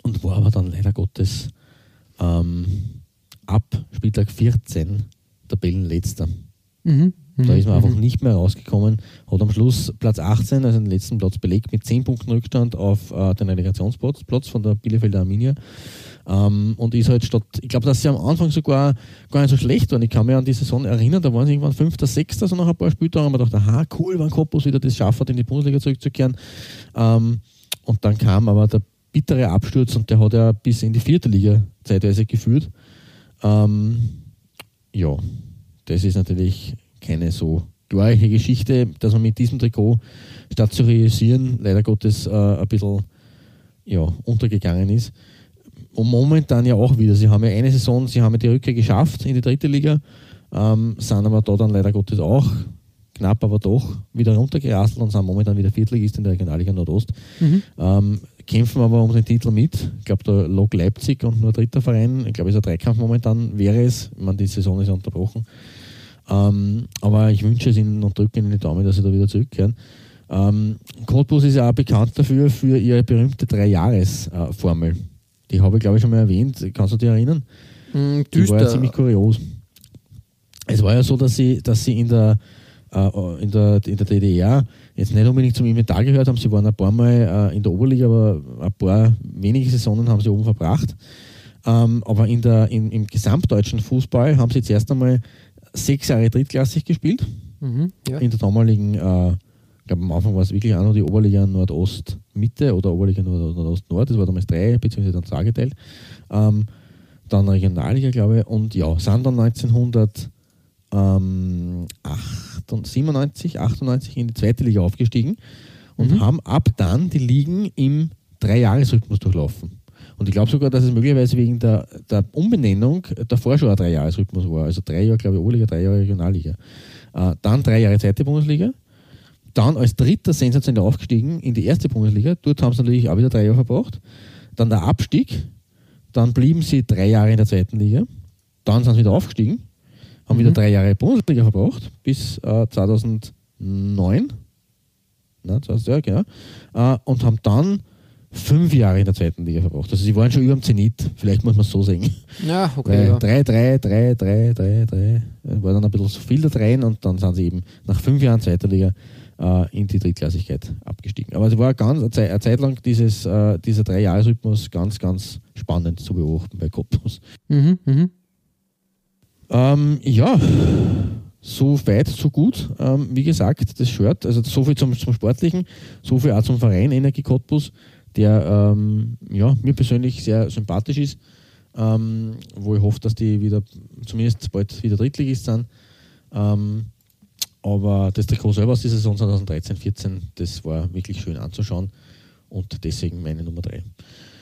und war aber dann leider Gottes ähm, ab Spieltag 14 Tabellenletzter. Mhm. Da ist man einfach nicht mehr rausgekommen, hat am Schluss Platz 18, also den letzten Platz belegt, mit 10 Punkten Rückstand auf äh, den Relegationsplatz Platz von der Bielefelder Arminia. Ähm, und ist halt statt, ich glaube, dass sie am Anfang sogar gar nicht so schlecht waren. Ich kann mich an die Saison erinnern, da waren sie irgendwann Fünfter, Sechster, so nach ein paar Spieltagen, und man dachte, aha, cool, wenn Koppus wieder das schafft, hat, in die Bundesliga zurückzukehren. Ähm, und dann kam aber der bittere Absturz und der hat ja bis in die vierte Liga zeitweise geführt. Ähm, ja, das ist natürlich keine so glorreiche Geschichte, dass man mit diesem Trikot statt zu realisieren, leider Gottes äh, ein bisschen ja, untergegangen ist. Und momentan ja auch wieder. Sie haben ja eine Saison, sie haben ja die Rückkehr geschafft in die dritte Liga, ähm, sind aber da dann leider Gottes auch knapp, aber doch wieder runtergerasselt und sind momentan wieder Viertligist in der Regionalliga Nordost. Ähm, kämpfen aber um den Titel mit. Ich glaube, der Lok Leipzig und nur dritter Verein. Ich glaube, es ist ein Dreikampf momentan, wäre es. Ich meine, die Saison ist ja unterbrochen. Ähm, aber ich wünsche es ihnen und drücke ihnen die Daumen, dass sie da wieder zurückkehren. Ähm, Cottbus ist ja auch bekannt dafür, für ihre berühmte Drei-Jahres-Formel. Die habe ich, glaube ich, schon mal erwähnt. Kannst du dich erinnern? Mhm, Die war ja ziemlich kurios. Es war ja so, dass sie, dass sie in der, in der, in der DDR jetzt nicht unbedingt zum Inventar gehört haben. Sie waren ein paar Mal äh, in der Oberliga, aber ein paar wenige Saisonen haben sie oben verbracht. Ähm, aber in der, in, im gesamtdeutschen Fußball haben sie jetzt erst einmal sechs Jahre drittklassig gespielt. Mhm, ja. In der damaligen, äh, ich glaube am Anfang war es wirklich auch noch die Oberliga Nordost-Mitte oder Oberliga Nord- Nordost-Nord, das war damals drei, beziehungsweise dann zweigeteilt. Ähm, dann Regionalliga, glaube ich, und ja, sind dann 1997, 98 in die zweite Liga aufgestiegen und haben ab dann die Ligen im Dreijahresrhythmus durchlaufen. Und ich glaube sogar, dass es möglicherweise wegen der, der Umbenennung davor schon ein Dreijahresrhythmus war. Also drei Jahre, glaube ich, Oberliga, drei Jahre Regionalliga. Äh, dann drei Jahre zweite Bundesliga. Dann als dritter sensationell aufgestiegen in die erste Bundesliga. Dort haben sie natürlich auch wieder drei Jahre verbracht. Dann der Abstieg. Dann blieben sie drei Jahre in der zweiten Liga. Dann sind sie wieder aufgestiegen. Haben wieder drei Jahre Bundesliga verbracht. Bis äh, 2009. Na, 2000, ja, genau. Äh, und haben dann fünf Jahre in der zweiten Liga verbracht. Also sie waren schon über dem Zenit. Vielleicht muss man es so sehen. ja, okay. Ja. 3, 3, 3, 3, 3, 3, war dann ein bisschen zu viel da drin und dann sind sie eben nach fünf Jahren zweiter Liga äh, in die Drittklassigkeit abgestiegen. Aber es war ganz eine Zeit, eine Zeit lang dieses, äh, dieser Drei-Jahres-Rhythmus ganz, ganz spannend zu beobachten bei Cottbus. Mhm, mhm. Ähm, ja, so weit, so gut. Ähm, wie gesagt, das Shirt, also so viel zum, zum Sportlichen, so viel auch zum Verein Energie Cottbus, der ähm, ja, mir persönlich sehr sympathisch ist, ähm, wo ich hoffe, dass die wieder zumindest bald wieder Drittligist sind. Ähm, aber das Trikot selber aus der Saison 2013-14, das war wirklich schön anzuschauen und deswegen meine Nummer 3.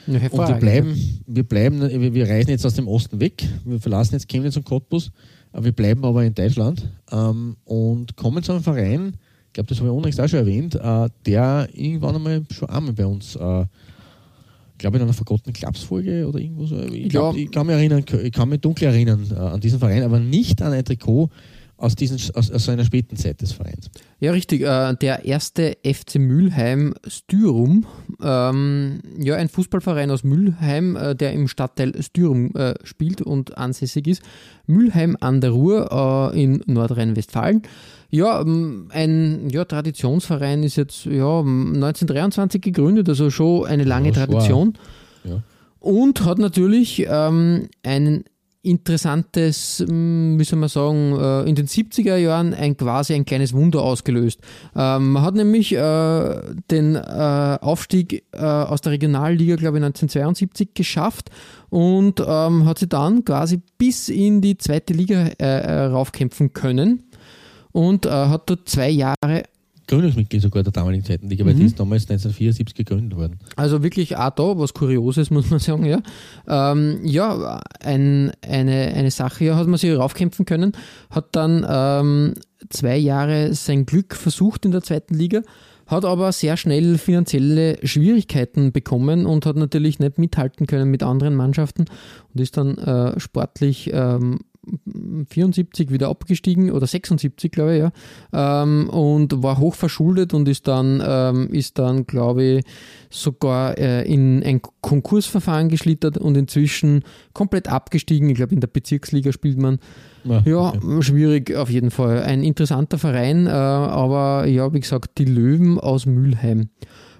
Ja, Und wir bleiben, wir bleiben, wir, reisen jetzt aus dem Osten weg. Wir verlassen jetzt Chemnitz und Cottbus. Wir bleiben aber in Deutschland ähm, und kommen zu einem Verein, glaube, das habe ich unlängst auch schon erwähnt, äh, der irgendwann einmal schon einmal bei uns, äh, glaube in einer vergottenen Klapsfolge oder irgendwo so. Ich, glaub, ja. ich kann mich erinnern, ich kann mich dunkel erinnern äh, an diesen Verein, aber nicht an ein Trikot aus, diesen, aus, aus einer späten Zeit des Vereins. Ja, richtig. Äh, der erste FC Mülheim Styrum, ähm, ja, ein Fußballverein aus Mülheim, äh, der im Stadtteil Styrum äh, spielt und ansässig ist. Mülheim an der Ruhr äh, in Nordrhein-Westfalen. Ja, ähm, ein ja, Traditionsverein ist jetzt ja, 1923 gegründet, also schon eine lange ja, Tradition. Ja. Und hat natürlich ähm, einen interessantes, hm, wie soll man sagen, äh, in den 70er Jahren ein quasi ein kleines Wunder ausgelöst. Ähm, man hat nämlich äh, den äh, Aufstieg aus der Regionalliga, glaube ich, 1972 geschafft und ähm, hat sich dann quasi bis in die zweite Liga raufkämpfen können und hat dort zwei Jahre Gründungsmitglied sogar der damaligen Zeitenliga, weil mhm. die ist damals 1974 gegründet worden. Also wirklich auch da was Kurioses, muss man sagen, ja. Ähm, ja, ein, eine, eine Sache, ja, hat man sich raufkämpfen können, hat dann ähm, zwei Jahre sein Glück versucht in der zweiten Liga, hat aber sehr schnell finanzielle Schwierigkeiten bekommen und hat natürlich nicht mithalten können mit anderen Mannschaften und ist dann äh, sportlich ähm, 74 wieder abgestiegen oder 76, glaube ich, ja, ähm, und war hoch verschuldet und ist dann, ähm, ist dann, glaube ich, sogar äh, in ein Konkursverfahren geschlittert und inzwischen komplett abgestiegen. Ich glaube, in der Bezirksliga spielt man. Ja, ja okay. schwierig auf jeden Fall. Ein interessanter Verein, äh, aber ja, wie gesagt, die Löwen aus Mülheim.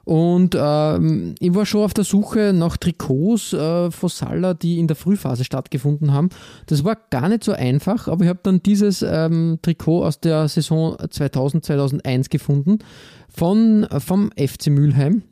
Und ähm, ich war schon auf der Suche nach Trikots äh, von Salah, die in der Frühphase stattgefunden haben. Das war gar nicht so einfach, aber ich habe dann dieses ähm, Trikot aus der Saison 2000, 2001 gefunden von, vom FC Mülheim.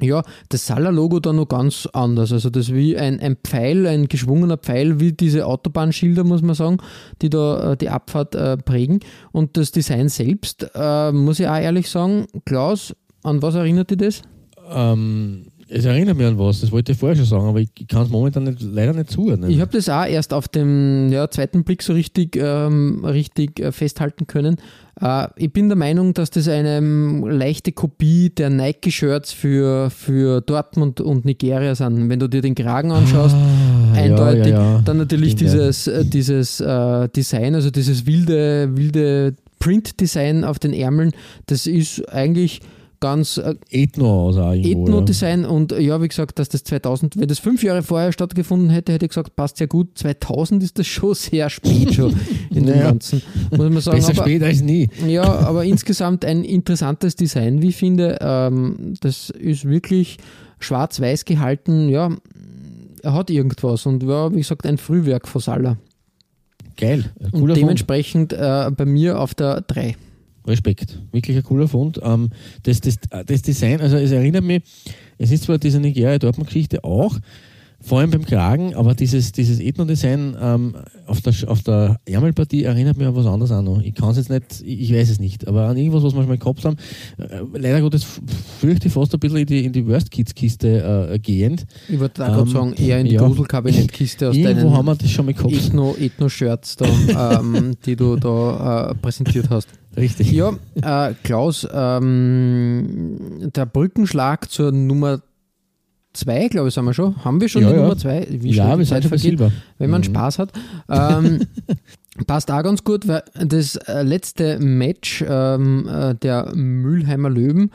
Ja, das Salah-Logo da noch ganz anders. Also das ist wie ein, ein Pfeil, ein geschwungener Pfeil, wie diese Autobahnschilder, muss man sagen, die da äh, die Abfahrt äh, prägen. Und das Design selbst, äh, muss ich auch ehrlich sagen, Klaus, an was erinnert dich das? Ähm, es erinnert mich an was, das wollte ich vorher schon sagen, aber ich, kann es momentan nicht, leider nicht zuhören. Ich habe das auch erst auf dem ja, zweiten Blick so richtig, ähm, richtig äh, festhalten können. Äh, ich bin der Meinung, dass das eine ähm, leichte Kopie der Nike-Shirts für, für Dortmund und Nigeria sind. Wenn du dir den Kragen anschaust, ah, eindeutig. Ja, ja, Dann natürlich Stimmt, dieses, äh, dieses äh, Design, also dieses wilde, wilde Print-Design auf den Ärmeln, das ist eigentlich ganz äh, Ethno aus Ethno-Design und ja, wie gesagt, dass das 2000, wenn das fünf Jahre vorher stattgefunden hätte, hätte ich gesagt, passt ja gut. 2000 ist das schon sehr spät schon in naja, dem Ganzen, muss man sagen. Besser aber, spät als nie. Ja, aber insgesamt ein interessantes Design, wie ich finde. Ähm, das ist wirklich schwarz-weiß gehalten. Ja, er hat irgendwas und war, wie gesagt, ein Frühwerk von Salah. Geil. Und dementsprechend äh, bei mir auf der 3. Respekt. Wirklich ein cooler Fund. Ähm, das, das, das Design, also es erinnert mich, es ist zwar diese Nigeria-Dortmund-Geschichte auch, vor allem beim Kragen, aber dieses, dieses Ethno-Design ähm, auf, der, auf der Ärmelpartie erinnert mich an was anderes noch. Ich kann es jetzt nicht, ich weiß es nicht, aber an irgendwas, was wir schon mal gehabt haben. Äh, leider Gottes fürchte ich fast ein bisschen in die, in die Worst Kids-Kiste äh, gehend. Ich wollte auch ähm, gerade sagen, eher in die ja, Gruselkabinettkiste aus deinen haben wir das schon mal gehabt. Ethno-Shirts, Ethno ähm, die du da äh, präsentiert hast. Richtig. Ja, äh, Klaus, ähm, der Brückenschlag zur Nummer zwei, glaube ich, sind wir schon. Haben wir schon ja, die ja. Nummer zwei? Wie ja, wir sind schon Silber. Wenn man mhm. Spaß hat. Ähm, passt auch ganz gut, weil das äh, letzte Match ähm, äh, der Mülheimer Löwen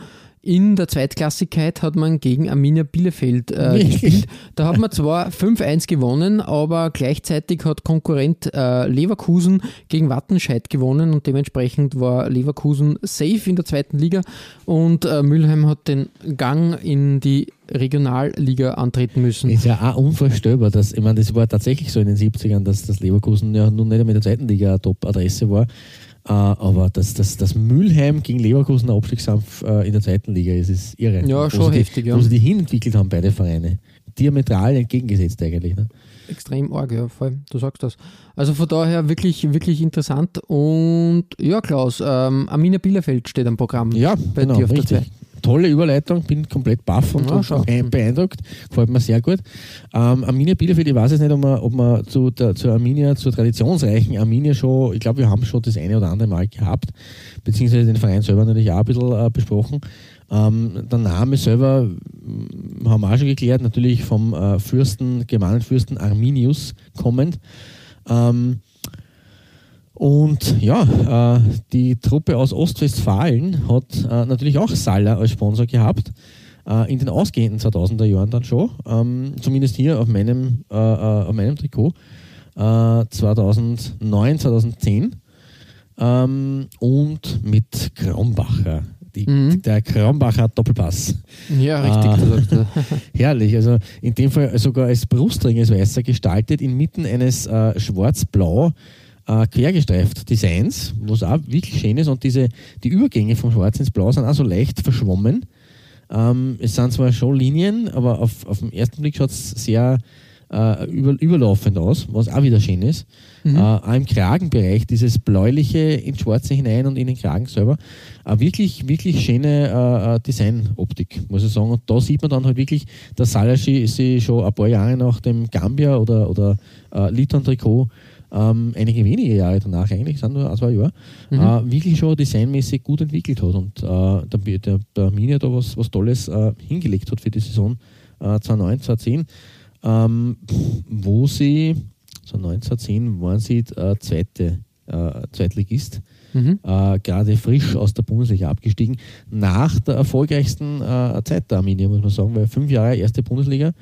in der Zweitklassigkeit hat man gegen Arminia Bielefeld äh, gespielt. Da hat man zwar 5-1 gewonnen, aber gleichzeitig hat Konkurrent äh, Leverkusen gegen Wattenscheid gewonnen und dementsprechend war Leverkusen safe in der zweiten Liga und äh, Mülheim hat den Gang in die Regionalliga antreten müssen. Ist ja auch unvorstellbar, dass, ich meine, das war tatsächlich so in den 70ern, dass das Leverkusen ja nun nicht mehr in der zweiten Liga Top-Adresse war. Uh, aber dass das, das Mülheim gegen Leverkusen der Abstiegskampf uh, in der zweiten Liga ist, ist irre. Ja, schon die, heftig, ja. Wo sie die hinentwickelt haben, beide Vereine. Diametral entgegengesetzt eigentlich. Ne? Extrem arg, ja, voll. Du sagst das. Also von daher wirklich, wirklich interessant. Und ja, Klaus, ähm, Amina Bielefeld steht am Programm ja, bei genau, dir auf richtig. der 2. tolle Überleitung, bin komplett baff und Ja, schon schau. beeindruckt. Gefällt mir sehr gut. Ähm, Arminia Bielefeld, ich weiß jetzt nicht, ob wir, ob wir zu der, zur Arminia, zur traditionsreichen Arminia schon, ich glaube, wir haben schon das eine oder andere Mal gehabt, beziehungsweise den Verein selber natürlich auch ein bisschen äh, besprochen. Ähm, der Name selber mm, haben wir auch schon geklärt, natürlich vom äh, Fürsten, Germanenfürsten Arminius kommend. Ähm, und ja, äh, die Truppe aus Ostwestfalen hat äh, natürlich auch Sala als Sponsor gehabt. Äh, in den ausgehenden 2000er Jahren dann schon. Ähm, zumindest hier auf meinem, äh, äh, auf meinem Trikot. Äh, 2009, 2010. Ähm, und mit Krambacher. Die, Mhm. Der Krambacher Doppelpass. Ja, richtig. Ja. Herrlich, also in dem Fall sogar als Brustring als weißer gestaltet, inmitten eines äh, schwarz-blau äh, quergestreift Designs, was auch wirklich schön ist und diese, die Übergänge vom Schwarz ins Blau sind auch so leicht verschwommen. Ähm, es sind zwar schon Linien, aber auf, auf den ersten Blick schaut es sehr äh, über, überlaufend aus, was auch wieder schön ist. Äh, auch im Kragenbereich dieses bläuliche ins Schwarze hinein und in den Kragen selber. Eine wirklich, wirklich schöne äh, äh, Designoptik, muss ich sagen. Und da sieht man dann halt wirklich, dass Salashi sich schon ein paar Jahre nach dem Gambia oder, oder äh, Liton-Trikot ähm, einige wenige Jahre danach, eigentlich sind nur ein, zwei Jahre, äh, wirklich schon designmäßig gut entwickelt hat und äh, der, der, Arminia da was, was Tolles äh, hingelegt hat für die Saison äh, 2009, 2010, ähm, wo sie, 2009, 2010 waren sie äh, zweite äh, Zweitligist, Mhm. äh, gerade frisch aus der Bundesliga abgestiegen, nach der erfolgreichsten äh, Zeit der Arminia, muss man sagen, weil fünf Jahre erste Bundesliga, äh,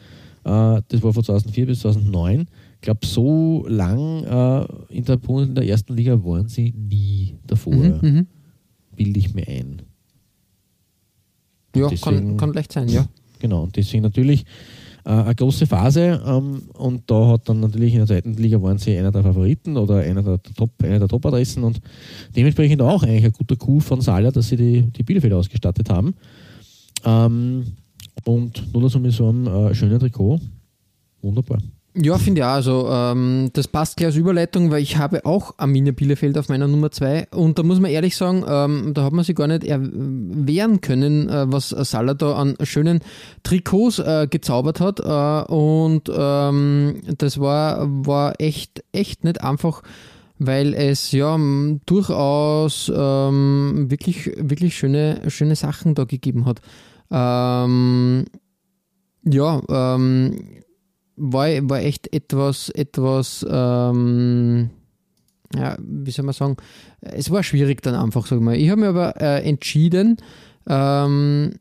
das war von 2004 bis 2009. Ich glaube, so lang äh, in der Bundes in der ersten Liga waren sie nie davor, Mhm, mhm. bilde ich mir ein. Ja, Deswegen- kann, kann leicht sein, ja. Genau, und deswegen natürlich äh, eine große Phase ähm, und da hat dann natürlich in der zweiten Liga waren sie einer der Favoriten oder einer der Top, einer der Top-Adressen und dementsprechend auch eigentlich ein guter Coup von Sala, dass sie die, die Bielefelder ausgestattet haben. Ähm, und nur dazu mit so einem äh, schönen Trikot. Wunderbar. Ja, finde ich auch. Also, ähm, das passt gleich als Überleitung, weil ich habe auch Arminia Bielefeld auf meiner Nummer 2 und da muss man ehrlich sagen, ähm, da hat man sich gar nicht erwehren können, äh, was Salah da an schönen Trikots äh, gezaubert hat äh, und ähm, das war, war echt, echt nicht einfach, weil es ja durchaus ähm, wirklich, wirklich schöne, schöne Sachen da gegeben hat. Ähm, ja, ähm, war, war echt etwas, etwas, ähm, ja, wie soll man sagen, es war schwierig dann einfach, sag ich mal. Ich habe mir aber äh, entschieden, ähm,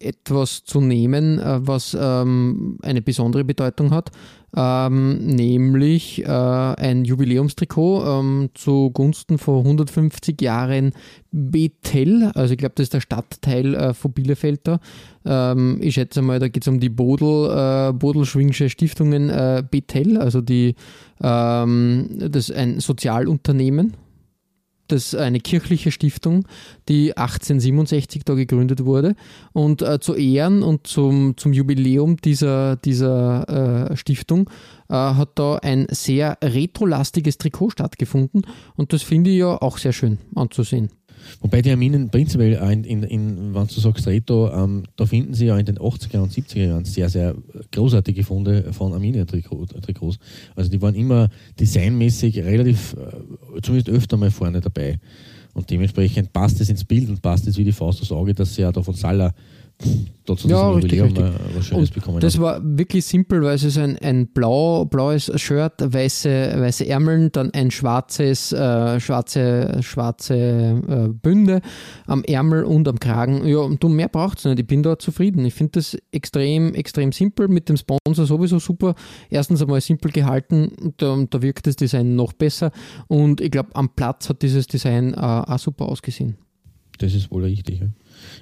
etwas zu nehmen, äh, was ähm, eine besondere Bedeutung hat, ähm, nämlich äh, ein Jubiläumstrikot ähm, zugunsten von 150 Jahren Bethel, also ich glaube, das ist der Stadtteil äh, von Bielefeld. Ähm, ich schätze mal, da geht es um die Bodel, äh, Bodelschwingsche Stiftungen äh, Bethel, also die, ähm, das ist ein Sozialunternehmen, das ist eine kirchliche Stiftung, die 1867 da gegründet wurde. Und äh, zu Ehren und zum, zum Jubiläum dieser, dieser äh, Stiftung äh, hat da ein sehr retrolastiges Trikot stattgefunden. Und das finde ich ja auch sehr schön anzusehen. Wobei die Arminen prinzipiell, in, in, in, wenn du sagst Retro, ähm, da finden sie ja in den 80er und 70er Jahren sehr, sehr großartige Funde von Arminia-Trikots. Also die waren immer designmäßig relativ, äh, zumindest öfter mal vorne dabei. Und dementsprechend passt es ins Bild und passt es wie die Faust aufs Auge, dass sie ja da von Salah dazu Ja, richtig, richtig. was Schönes Und bekommen das haben. war wirklich simpel, weil es ist ein, ein blau, blaues Shirt, weiße, weiße Ärmeln, dann ein schwarzes, äh, schwarze, schwarze äh, Bünde am Ärmel und am Kragen. Ja, und du mehr braucht es nicht. Ich bin da zufrieden. Ich finde das extrem, extrem simpel. Mit dem Sponsor sowieso super. Erstens einmal simpel gehalten, da, da wirkt das Design noch besser. Und ich glaube, am Platz hat dieses Design äh, auch super ausgesehen. Das ist wohl richtig. Ja.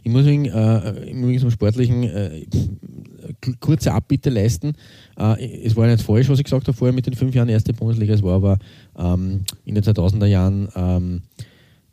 Ich muss wegen, äh, im Übrigen zum Sportlichen äh, kurze Abbitte leisten. Äh, es war nicht falsch, was ich gesagt habe vorher mit den fünf Jahren erste Bundesliga. Es war aber ähm, in den 2000er Jahren ähm,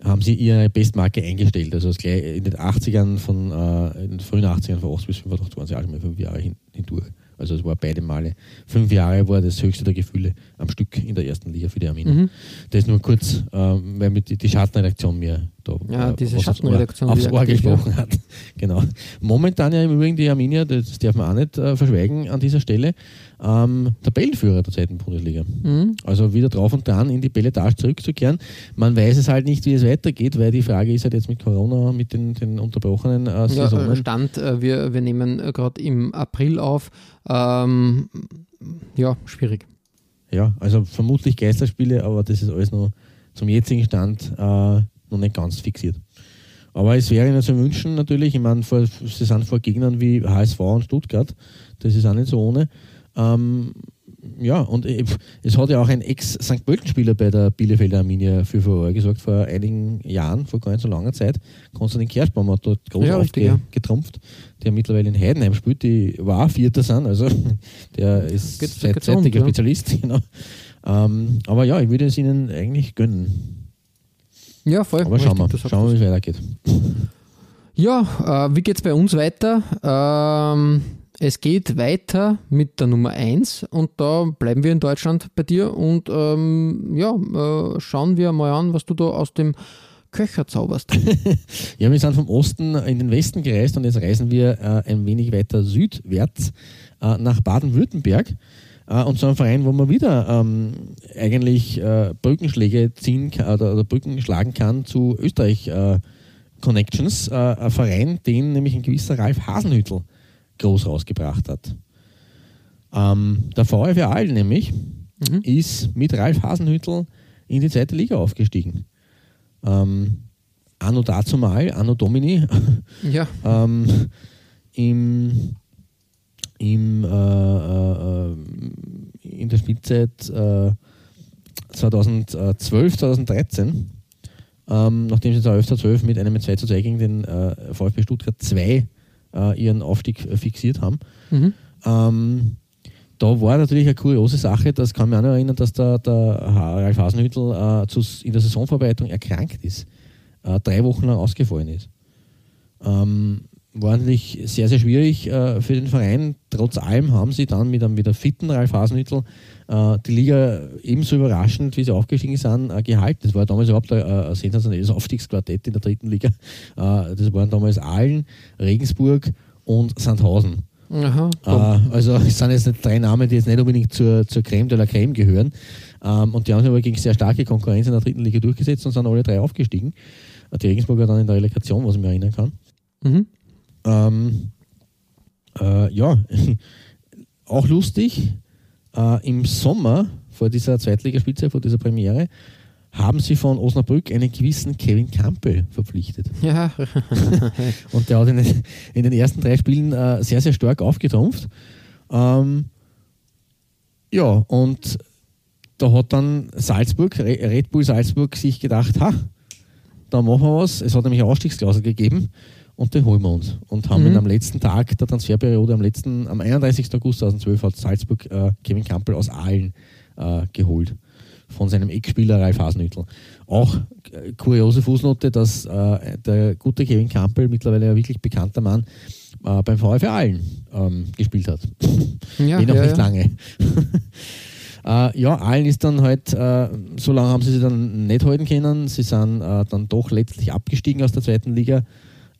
haben sie ihre Bestmarke eingestellt. Also in den 80ern von, äh, in den frühen 80ern von 8 bis 85 waren sie auch schon mal fünf Jahre hin, hindurch. Also es war beide Male. Fünf Jahre war das höchste der Gefühle am Stück in der ersten Liga für die Arminia. Mhm. Das nur kurz, ähm, weil mir die, die Schattenredaktion mir da Ja, äh, diese Schattenredaktion, aufs Ohr aktiv, gesprochen hat. Genau. Momentan ja im Übrigen die Arminia, das darf man auch nicht äh, verschweigen an dieser Stelle, ähm, Tabellenführer der zweiten Bundesliga. Mhm. Also wieder drauf und dran in die Belletage zurückzukehren. Man weiß es halt nicht, wie es weitergeht, weil die Frage ist halt jetzt mit Corona, mit den, den unterbrochenen äh, Ja, Saisonen. äh, Stand, äh, wir, wir nehmen äh, gerade im April auf. Ähm, ja, schwierig. Ja, also vermutlich Geisterspiele, aber das ist alles noch zum jetzigen Stand äh, noch nicht ganz fixiert. Aber es wäre ihnen zu wünschen natürlich, ich meine, vor, sie sind vor Gegnern wie HSV und Stuttgart, das ist auch nicht so ohne. Ähm, ja, und äh, es hat ja auch ein Ex-St. Pölten-Spieler bei der Bielefelder Arminia für Furore gesorgt, vor einigen Jahren, vor gar nicht so langer Zeit. Konstantin Kerschbaum hat dort groß Ja, richtig, ja. aufgetrumpft, der mittlerweile in Heidenheim spielt, die war Vierter sind, also der ist Geht's- seit, geht's zeitiger ja. Spezialist, genau. Ähm, aber ja, ich würde es ihnen eigentlich gönnen. Ja, voll. Aber schauen wir, schauen wir, wie es weitergeht. Ja, äh, wie geht es bei uns weiter? Ähm, es geht weiter mit der Nummer 1 und da bleiben wir in Deutschland bei dir und ähm, ja, äh, schauen wir mal an, was du da aus dem Köcher zauberst. Ja, wir sind vom Osten in den Westen gereist und jetzt reisen wir äh, ein wenig weiter südwärts äh, nach Baden-Württemberg äh, und zu einem Verein, wo man wieder ähm, eigentlich äh, Brückenschläge ziehen kann, oder, oder Brücken schlagen kann zu Österreich äh, Connections, äh, ein Verein, den nämlich ein gewisser Ralf Hasenhüttl groß rausgebracht hat. Ähm, der VfR Aal nämlich Mhm. ist mit Ralf Hasenhüttl in die zweite Liga aufgestiegen. Ähm, anno dazu mal, anno Domini, ja, ähm, im, im, äh, äh, äh, in der Spielzeit äh, 2012, 2013, ähm, nachdem sie 11. 12 mit einem 2 zu 2 gegen den äh, VfB Stuttgart 2 äh, ihren Aufstieg fixiert haben. mhm. Ähm, da war natürlich eine kuriose Sache, das kann mich auch noch erinnern, dass der, der Ralf Hasenhüttl äh, zu, in der Saisonvorbereitung erkrankt ist, äh, drei Wochen lang ausgefallen ist. Ähm, war natürlich sehr, sehr schwierig äh, für den Verein. Trotz allem haben sie dann mit einem wieder fitten Ralf Hasenhüttl äh, die Liga ebenso überraschend, wie sie aufgestiegen sind, äh, gehalten. Das war damals überhaupt ein, ein sensationelles Aufstiegsquartett in der dritten Liga. Äh, das waren damals Aalen, Regensburg und Sandhausen. Aha, Äh, also es sind jetzt nicht drei Namen, die jetzt nicht unbedingt zur, zur Creme de la Creme gehören. Ähm, und die haben sich aber gegen sehr starke Konkurrenz in der dritten Liga durchgesetzt und sind alle drei aufgestiegen. Äh, Die Regensburger dann in der Relegation, was ich mich erinnern kann. mhm. Ähm, äh, ja, auch lustig, äh, im Sommer vor dieser Zweitligaspitze, vor dieser Premiere, haben sie von Osnabrück einen gewissen Kevin Campbell verpflichtet. ja, Und der hat in den, in den ersten drei Spielen äh, sehr, sehr stark aufgetrumpft. Ähm, ja, und da hat dann Salzburg, Re- Red Bull Salzburg, sich gedacht, ha, da machen wir was. Es hat nämlich eine Ausstiegsklausel gegeben und den holen wir uns. Und haben Mhm. ihn am letzten Tag der Transferperiode, am letzten, am 31. August 2012 hat Salzburg äh, Kevin Campbell aus Aalen äh, geholt. Von seinem Eckspieler Ralf Hasenhüttl. Auch äh, kuriose Fußnote, dass äh, der gute Kevin Campbell, mittlerweile ein wirklich bekannter Mann, äh, beim VfR Aalen ähm, gespielt hat. ja, eh noch ja, nicht ja. lange. äh, ja, Aalen ist dann halt, äh, so lange haben sie sich dann nicht halten können. Sie sind äh, dann doch letztlich abgestiegen aus der zweiten Liga,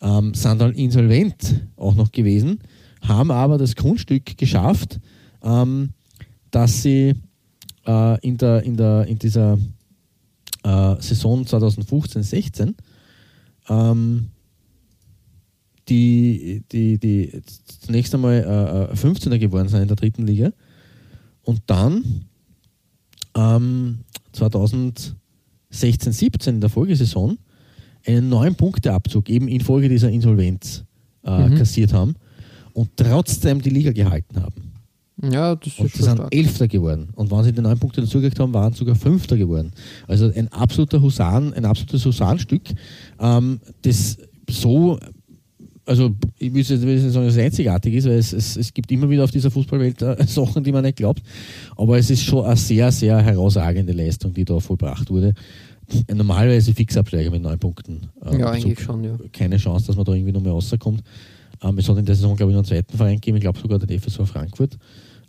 ähm, sind dann insolvent auch noch gewesen, haben aber das Grundstück geschafft, ähm, dass sie äh, in, der, in, der, in dieser äh, Saison 2015-16 ähm, die, die, die zunächst einmal äh, 15er geworden sind in der dritten Liga. Und dann ähm, 2016, 17 in der Folgesaison einen neuen Punkteabzug eben infolge dieser Insolvenz äh, Mhm. kassiert haben und trotzdem die Liga gehalten haben. ja, das Und ist sie schon sind stark. Elfter geworden. Und wenn sie die neun Punkte dazugekriegt haben, waren sie sogar Fünfter geworden. Also ein absoluter Husaren, ein absolutes Husarenstück, ähm, das so, also ich will jetzt nicht sagen, dass es einzigartig ist, weil es, es, es gibt immer wieder auf dieser Fußballwelt äh, Sachen, die man nicht glaubt. Aber es ist schon eine sehr, sehr herausragende Leistung, die da vollbracht wurde. Normalerweise Fixabsteiger mit neun Punkten. äh, Ja, Abzug. eigentlich schon, ja. Keine Chance, dass man da irgendwie noch mehr rauskommt. Ähm, es hat in der Saison, glaube ich, noch einen zweiten Verein gegeben, ich glaube sogar der FSV Frankfurt,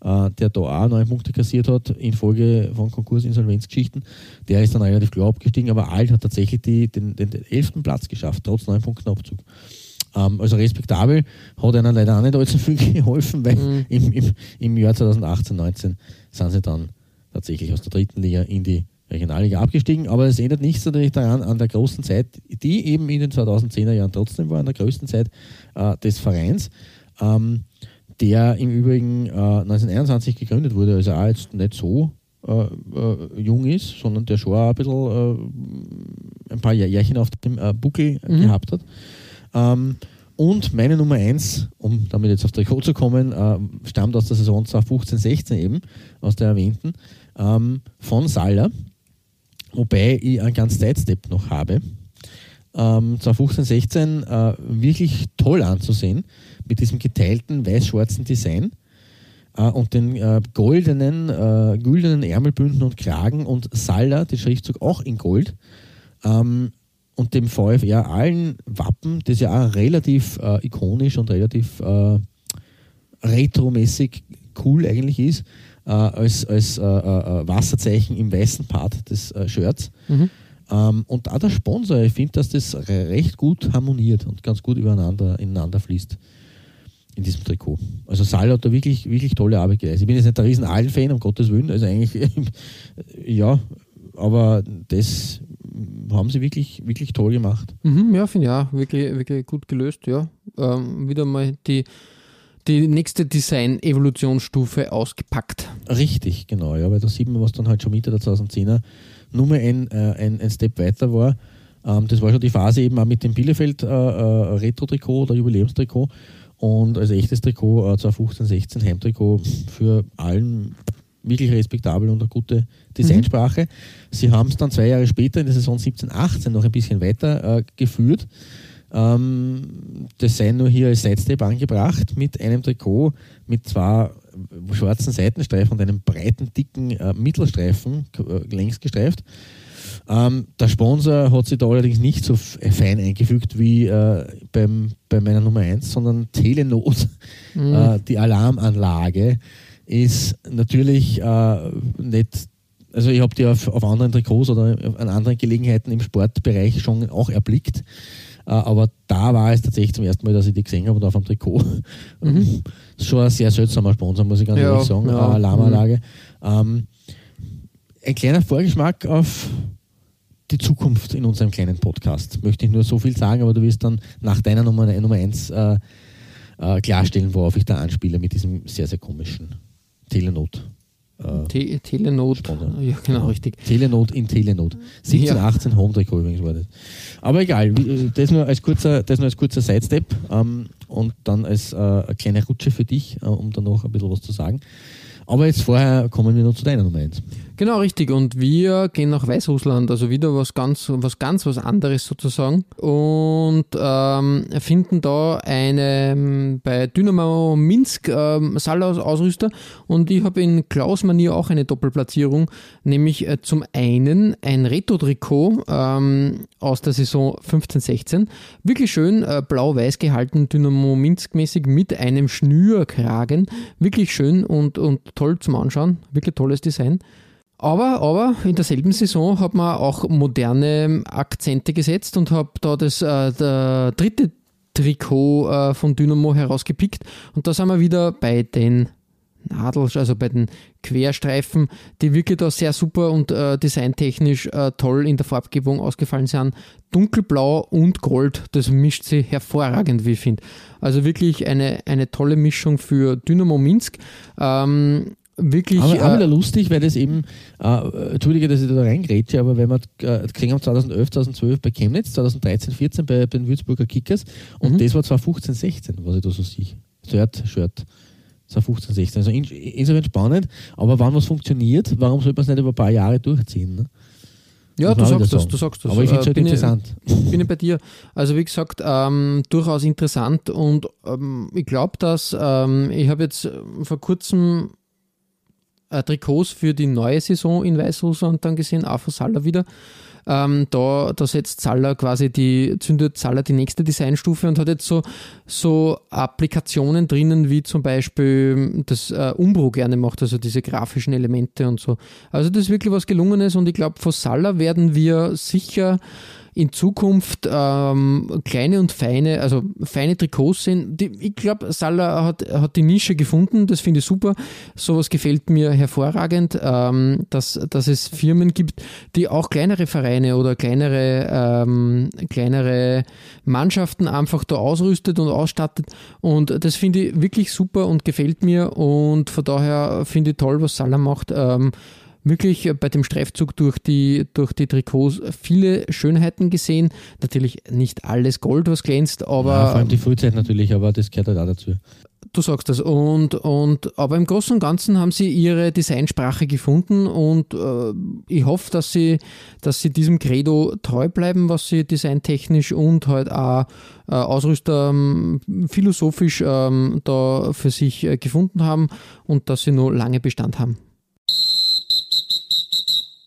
äh, der da auch neun Punkte kassiert hat infolge von Konkurs-Insolvenzgeschichten. Der ist dann relativ klar abgestiegen, aber Alt hat tatsächlich die, den, den, den elften Platz geschafft, trotz neun Punkten Abzug. Ähm, also respektabel, hat einer leider auch nicht allzu viel geholfen, weil mhm. im, im, im Jahr 2018, 19 sind sie dann tatsächlich aus der dritten Liga in die Regionalliga abgestiegen, aber es ändert nichts natürlich daran an der großen Zeit, die eben in den 2010er Jahren trotzdem war, an der größten Zeit äh, des Vereins, ähm, der im Übrigen äh, 1921 gegründet wurde, also auch jetzt nicht so äh, äh, jung ist, sondern der schon auch ein bisschen äh, ein paar Jährchen auf dem äh, Buckel mhm. gehabt hat. Ähm, und meine Nummer 1, um damit jetzt auf Trikot zu kommen, stammt aus der Saison 2015-16 eben, aus der erwähnten, ähm, von Saller wobei ich einen ganz Sidestep noch habe. Ähm, 2015, 16 äh, wirklich toll anzusehen mit diesem geteilten weiß-schwarzen Design äh, und den äh, goldenen, äh, güldenen Ärmelbünden und Kragen und Salla, den Schriftzug auch in Gold. Ähm, und dem VfR allen Wappen, das ja auch relativ äh, ikonisch und relativ äh, retromäßig cool eigentlich ist, äh, als, als äh, äh, Wasserzeichen im weißen Part des Shirts. Mhm. Ähm, und da der Sponsor, ich finde, dass das recht gut harmoniert und ganz gut übereinander ineinander fließt in diesem Trikot. Also Sal hat da wirklich, wirklich tolle Arbeit geleistet. Ich bin jetzt nicht der riesen Allen-Fan, um Gottes Willen, also eigentlich, ja, aber das haben sie wirklich, wirklich toll gemacht. Mhm, ja, finde ich auch, wirklich, wirklich gut gelöst, ja. Ähm, wieder mal die die nächste Design-Evolutionsstufe ausgepackt. Richtig, genau, ja, weil da sieht man, was dann halt schon Mitte der 2010er Nummer ein, äh, ein, ein Step weiter war. Ähm, das war schon die Phase eben auch mit dem Bielefeld äh, äh, Retro-Trikot oder Jubiläumstrikot und als echtes Trikot äh, 2015, 16 Heimtrikot für allen wirklich respektabel und eine gute Designsprache. Mhm. Sie haben es dann zwei Jahre später in der Saison 17, 18 noch ein bisschen weiter äh, geführt ähm, das sei nur hier als Sidestep angebracht mit einem Trikot mit zwei schwarzen Seitenstreifen und einem breiten, dicken äh, Mittelstreifen, äh, längs gestreift. Ähm, der Sponsor hat sich da allerdings nicht so fein eingefügt wie äh, beim, bei meiner Nummer 1, sondern Telenot, mhm. äh, die Alarmanlage, ist natürlich äh, nicht also ich habe die auf, auf anderen Trikots oder an anderen Gelegenheiten im Sportbereich schon auch erblickt. Äh, aber da war es tatsächlich zum ersten Mal, dass ich die gesehen habe und auf dem Trikot. Mhm. Schon ein sehr seltsamer Sponsor, muss ich ganz ja, ehrlich sagen. Ja. Alarmanlage. Mhm. Ähm, ein kleiner Vorgeschmack auf die Zukunft in unserem kleinen Podcast. Möchte ich nur so viel sagen, aber du wirst dann nach deiner Nummer, Nummer 1 äh, äh, klarstellen, worauf ich da anspiele mit diesem sehr, sehr komischen Telenot. Äh, Telenot. Ja, genau, richtig. Telenot in Telenot. 17, ja. 18 Home Trikot übrigens war das. Aber egal, äh, das nur als kurzer, das nur als kurzer Sidestep ähm, und dann als äh, eine kleine Rutsche für dich, äh, um dann noch ein bisschen was zu sagen. Aber jetzt vorher kommen wir noch zu deiner Nummer 1. Genau, richtig. Und wir gehen nach Weißrussland, also wieder was ganz, was ganz was anderes sozusagen. Und ähm, finden da eine ähm, bei Dynamo Minsk ähm, Saal-Ausrüster. Und ich habe in Klaus-Manier auch eine Doppelplatzierung, nämlich äh, zum einen ein Retro-Trikot ähm, aus der Saison 15-16. Wirklich schön äh, blau-weiß gehalten, Dynamo Minsk-mäßig mit einem Schnürkragen. Wirklich schön und, und toll zum Anschauen. Wirklich tolles Design. Aber, aber in derselben Saison hat man auch moderne Akzente gesetzt und habe da das äh, dritte Trikot äh, von Dynamo herausgepickt. Und da sind wir wieder bei den Nadel, also bei den Querstreifen, die wirklich da sehr super und äh, designtechnisch äh, toll in der Farbgebung ausgefallen sind. Dunkelblau und Gold, das mischt sie hervorragend, wie ich finde. Also wirklich eine, eine tolle Mischung für Dynamo Minsk. Ähm, wirklich. Aber äh, wieder lustig, weil das eben, äh, entschuldige, dass ich da reingrätsche, aber wenn wir äh, gesehen haben 2011, 2012 bei Chemnitz, 2013, 14 bei, bei den Würzburger Kickers und mhm. das war 2015, 16, was ich da so sehe. Third Shirt. 2015, 16. Also in, insofern spannend, aber wann was funktioniert, warum sollte man es nicht über ein paar Jahre durchziehen? Ne? Ja, du sagst, das, du sagst das. Aber ich finde es halt interessant. Ich, bin ich bei dir. Also wie gesagt, ähm, durchaus interessant und ähm, ich glaube, dass ähm, ich habe jetzt vor kurzem äh, Trikots für die neue Saison in Weißrussland dann gesehen, auch von Salah wieder. Ähm, da, da setzt Zaller quasi die, zündet Zaller die nächste Designstufe und hat jetzt so, so Applikationen drinnen, wie zum Beispiel das äh, Umbro gerne macht, also diese grafischen Elemente und so. Also das ist wirklich was Gelungenes und ich glaube, von Saller werden wir sicher in Zukunft ähm, kleine und feine, also feine Trikots sehen. Die, ich glaube, Salah hat, hat die Nische gefunden, das finde ich super. Sowas gefällt mir hervorragend, ähm, dass, dass es Firmen gibt, die auch kleinere Vereine oder kleinere, ähm, kleinere Mannschaften einfach da ausrüstet und ausstattet. Und das finde ich wirklich super und gefällt mir. Und von daher finde ich toll, was Salah macht. Ähm, wirklich bei dem Streifzug durch die, durch die Trikots viele Schönheiten gesehen. Natürlich nicht alles Gold, was glänzt, aber. Ja, vor allem die Frühzeit natürlich, aber das gehört halt auch dazu. Du sagst das. Und, und, aber im Großen und Ganzen haben sie ihre Designsprache gefunden und äh, ich hoffe, dass sie, dass sie diesem Credo treu bleiben, was sie designtechnisch und halt auch äh, Ausrüster ähm, philosophisch ähm, da für sich äh, gefunden haben und dass sie nur lange Bestand haben.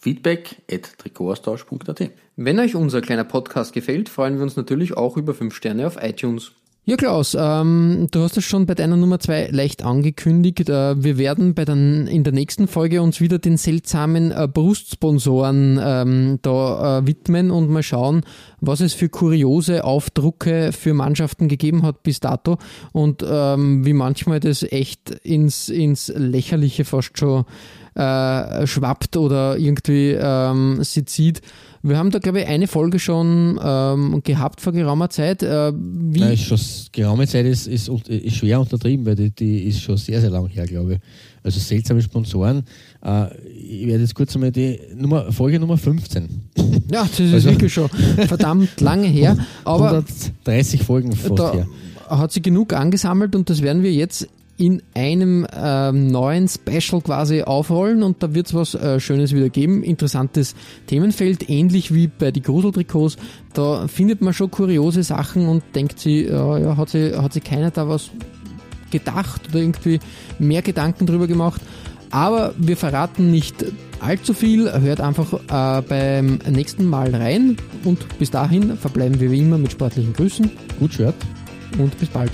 feedback at. Wenn euch unser kleiner Podcast gefällt, freuen wir uns natürlich auch über 5 Sterne auf iTunes. Ja, Klaus, ähm, du hast es schon bei deiner Nummer 2 leicht angekündigt. Äh, wir werden bei den, in der nächsten Folge uns wieder den seltsamen äh, Brustsponsoren ähm, da äh, widmen und mal schauen, was es für kuriose Aufdrucke für Mannschaften gegeben hat bis dato und ähm, wie manchmal das echt ins, ins Lächerliche fast schon äh, schwappt oder irgendwie ähm, sie zieht. Wir haben da, glaube ich, eine Folge schon ähm, gehabt vor geraumer Zeit. Äh, wie Nein, ist schon, geraume Zeit ist, ist, ist schwer untertrieben, weil die, die ist schon sehr, sehr lang her, glaube ich. Also seltsame Sponsoren. Äh, ich werde jetzt kurz einmal die Nummer, Folge Nummer 15. Ja, das ist also, wirklich schon verdammt lange her. Aber 130 Folgen vorher. Da hat sie genug angesammelt und das werden wir jetzt in einem äh, neuen Special quasi aufrollen und da wird es was äh, Schönes wieder geben. Interessantes Themenfeld, ähnlich wie bei die Gruseltrikots. Da findet man schon kuriose Sachen und denkt sie, ja, ja, hat sie, hat sie keiner da was gedacht oder irgendwie mehr Gedanken drüber gemacht. Aber wir verraten nicht allzu viel. Hört einfach äh, beim nächsten Mal rein und bis dahin verbleiben wir wie immer mit sportlichen Grüßen. Gut Shirt. Und bis bald.